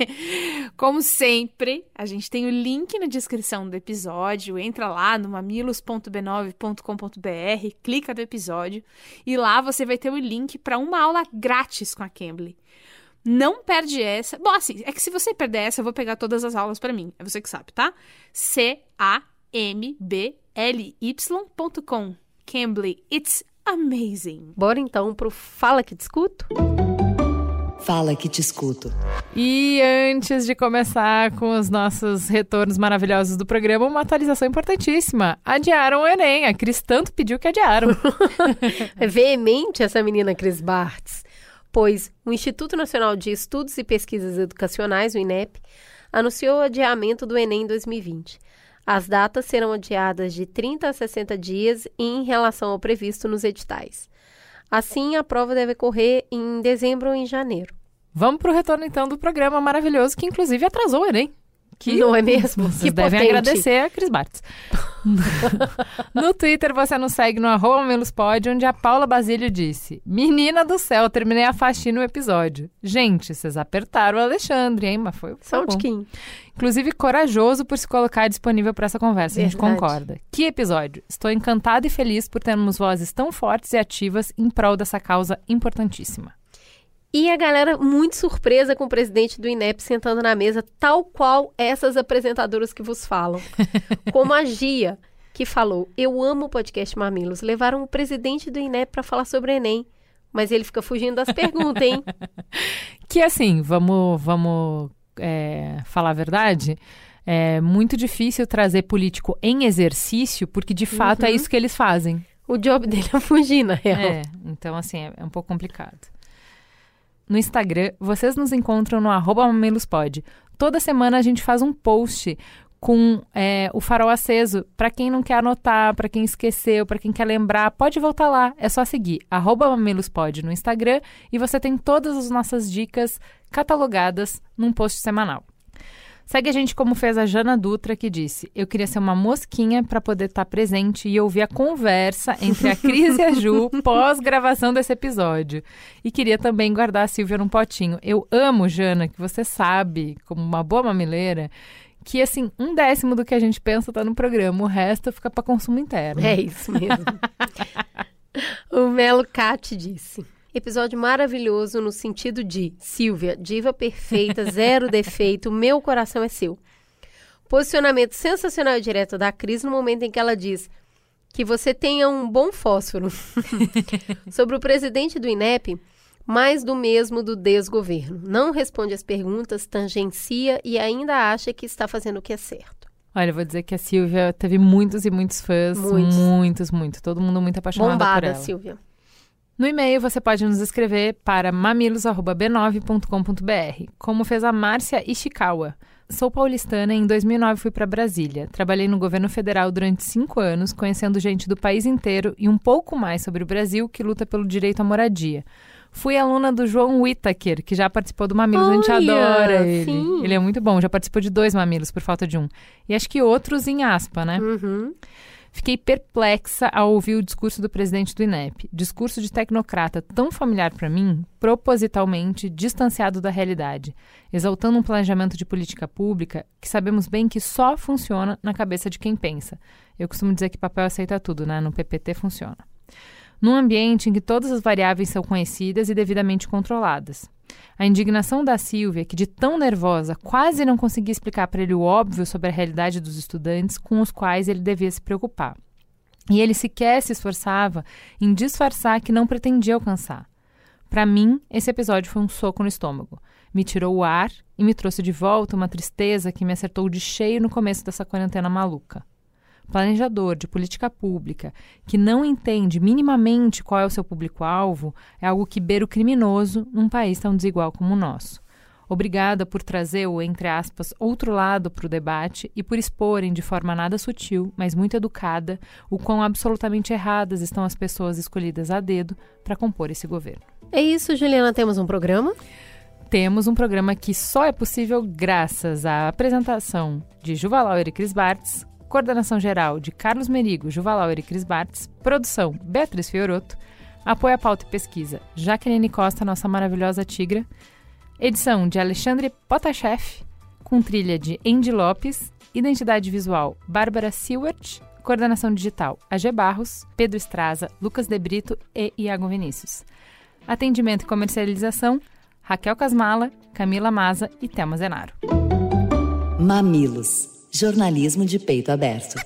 (laughs) Como sempre, a gente tem o link na descrição do episódio. Entra lá no mamilos.b9.com.br, clica no episódio e lá você vai ter o link para uma aula grátis com a Cambly. Não perde essa. Bom, assim, é que se você perder essa, eu vou pegar todas as aulas para mim. É você que sabe, tá? C-A-M-B-L-Y.com. Cambly, it's amazing. Bora então pro Fala que te escuto? Fala que te escuto. E antes de começar com os nossos retornos maravilhosos do programa, uma atualização importantíssima. Adiaram o Enem. A Cris tanto pediu que adiaram. (laughs) (laughs) é veemente essa menina Cris Bartz, pois o Instituto Nacional de Estudos e Pesquisas Educacionais, o INEP, anunciou o adiamento do Enem 2020. As datas serão adiadas de 30 a 60 dias em relação ao previsto nos editais. Assim, a prova deve ocorrer em dezembro ou em janeiro. Vamos para o retorno, então, do programa maravilhoso, que inclusive atrasou o Enem. Que não é mesmo? Vocês que devem potente. agradecer a Cris Bartz. (laughs) no Twitter você nos segue no arroba melospod, onde a Paula Basílio disse Menina do céu, terminei a faxina no episódio. Gente, vocês apertaram o Alexandre, hein? Mas foi, Só um tiquinho. Inclusive, corajoso por se colocar disponível para essa conversa. Verdade. A gente concorda. Que episódio! Estou encantada e feliz por termos vozes tão fortes e ativas em prol dessa causa importantíssima. E a galera muito surpresa com o presidente do INEP sentando na mesa, tal qual essas apresentadoras que vos falam. (laughs) Como a Gia, que falou: Eu amo o podcast Mamilos. Levaram o presidente do INEP para falar sobre o Enem. Mas ele fica fugindo das perguntas, hein? (laughs) que assim, vamos, vamos é, falar a verdade. É muito difícil trazer político em exercício, porque de fato é uhum. é isso que eles fazem. O job dele é fugir, na real. É, então assim, é, é um pouco complicado. No Instagram, vocês nos encontram no arroba mamelospod. Toda semana a gente faz um post com é, o farol aceso. Para quem não quer anotar, para quem esqueceu, para quem quer lembrar, pode voltar lá. É só seguir mamelospod no Instagram e você tem todas as nossas dicas catalogadas num post semanal. Segue a gente como fez a Jana Dutra, que disse: Eu queria ser uma mosquinha para poder estar tá presente e ouvir a conversa entre a Cris e a Ju (laughs) pós-gravação desse episódio. E queria também guardar a Silvia num potinho. Eu amo, Jana, que você sabe, como uma boa mamileira, que assim, um décimo do que a gente pensa tá no programa, o resto fica para consumo interno. É isso mesmo. (laughs) o Melo Cat disse: Episódio maravilhoso no sentido de Silvia, diva perfeita, (laughs) zero defeito, meu coração é seu. Posicionamento sensacional e direto da Cris no momento em que ela diz que você tenha um bom fósforo. (laughs) Sobre o presidente do INEP, mais do mesmo do desgoverno. Não responde as perguntas, tangencia e ainda acha que está fazendo o que é certo. Olha, eu vou dizer que a Silvia teve muitos e muitos fãs. Muitos, muitos. muitos. Todo mundo muito apaixonado Bombada, por ela. Silvia. No e-mail você pode nos escrever para mamilos@b9.com.br, como fez a Márcia Ishikawa. Sou paulistana e em 2009 fui para Brasília. Trabalhei no governo federal durante cinco anos, conhecendo gente do país inteiro e um pouco mais sobre o Brasil que luta pelo direito à moradia. Fui aluna do João Whittaker, que já participou do Mamilos, a gente Olha, adora ele. sim. Ele é muito bom, já participou de dois Mamilos por falta de um. E acho que outros em aspa, né? Uhum. Fiquei perplexa ao ouvir o discurso do presidente do INEP. Discurso de tecnocrata tão familiar para mim, propositalmente distanciado da realidade, exaltando um planejamento de política pública que sabemos bem que só funciona na cabeça de quem pensa. Eu costumo dizer que papel aceita tudo, né? No PPT funciona. Num ambiente em que todas as variáveis são conhecidas e devidamente controladas. A indignação da Silvia, que de tão nervosa quase não conseguia explicar para ele o óbvio sobre a realidade dos estudantes com os quais ele devia se preocupar. E ele sequer se esforçava em disfarçar que não pretendia alcançar. Para mim, esse episódio foi um soco no estômago. Me tirou o ar e me trouxe de volta uma tristeza que me acertou de cheio no começo dessa quarentena maluca. Planejador de política pública que não entende minimamente qual é o seu público-alvo é algo que beira o criminoso num país tão desigual como o nosso. Obrigada por trazer o, entre aspas, outro lado para o debate e por exporem de forma nada sutil, mas muito educada, o quão absolutamente erradas estão as pessoas escolhidas a dedo para compor esse governo. É isso, Juliana. Temos um programa? Temos um programa que só é possível graças à apresentação de Juvalauer e Cris Bartz, coordenação geral de Carlos Merigo, Juvalauer e Cris Bartz, produção Beatriz Fioroto, apoio à pauta e pesquisa Jaqueline Costa, nossa maravilhosa tigra, edição de Alexandre Potashev, com trilha de Andy Lopes, identidade visual Bárbara Seward, coordenação digital AG Barros, Pedro Estraza, Lucas De Brito e Iago Vinícius. Atendimento e comercialização Raquel Casmala, Camila Maza e Thelma Zenaro. Mamilos. Jornalismo de peito aberto.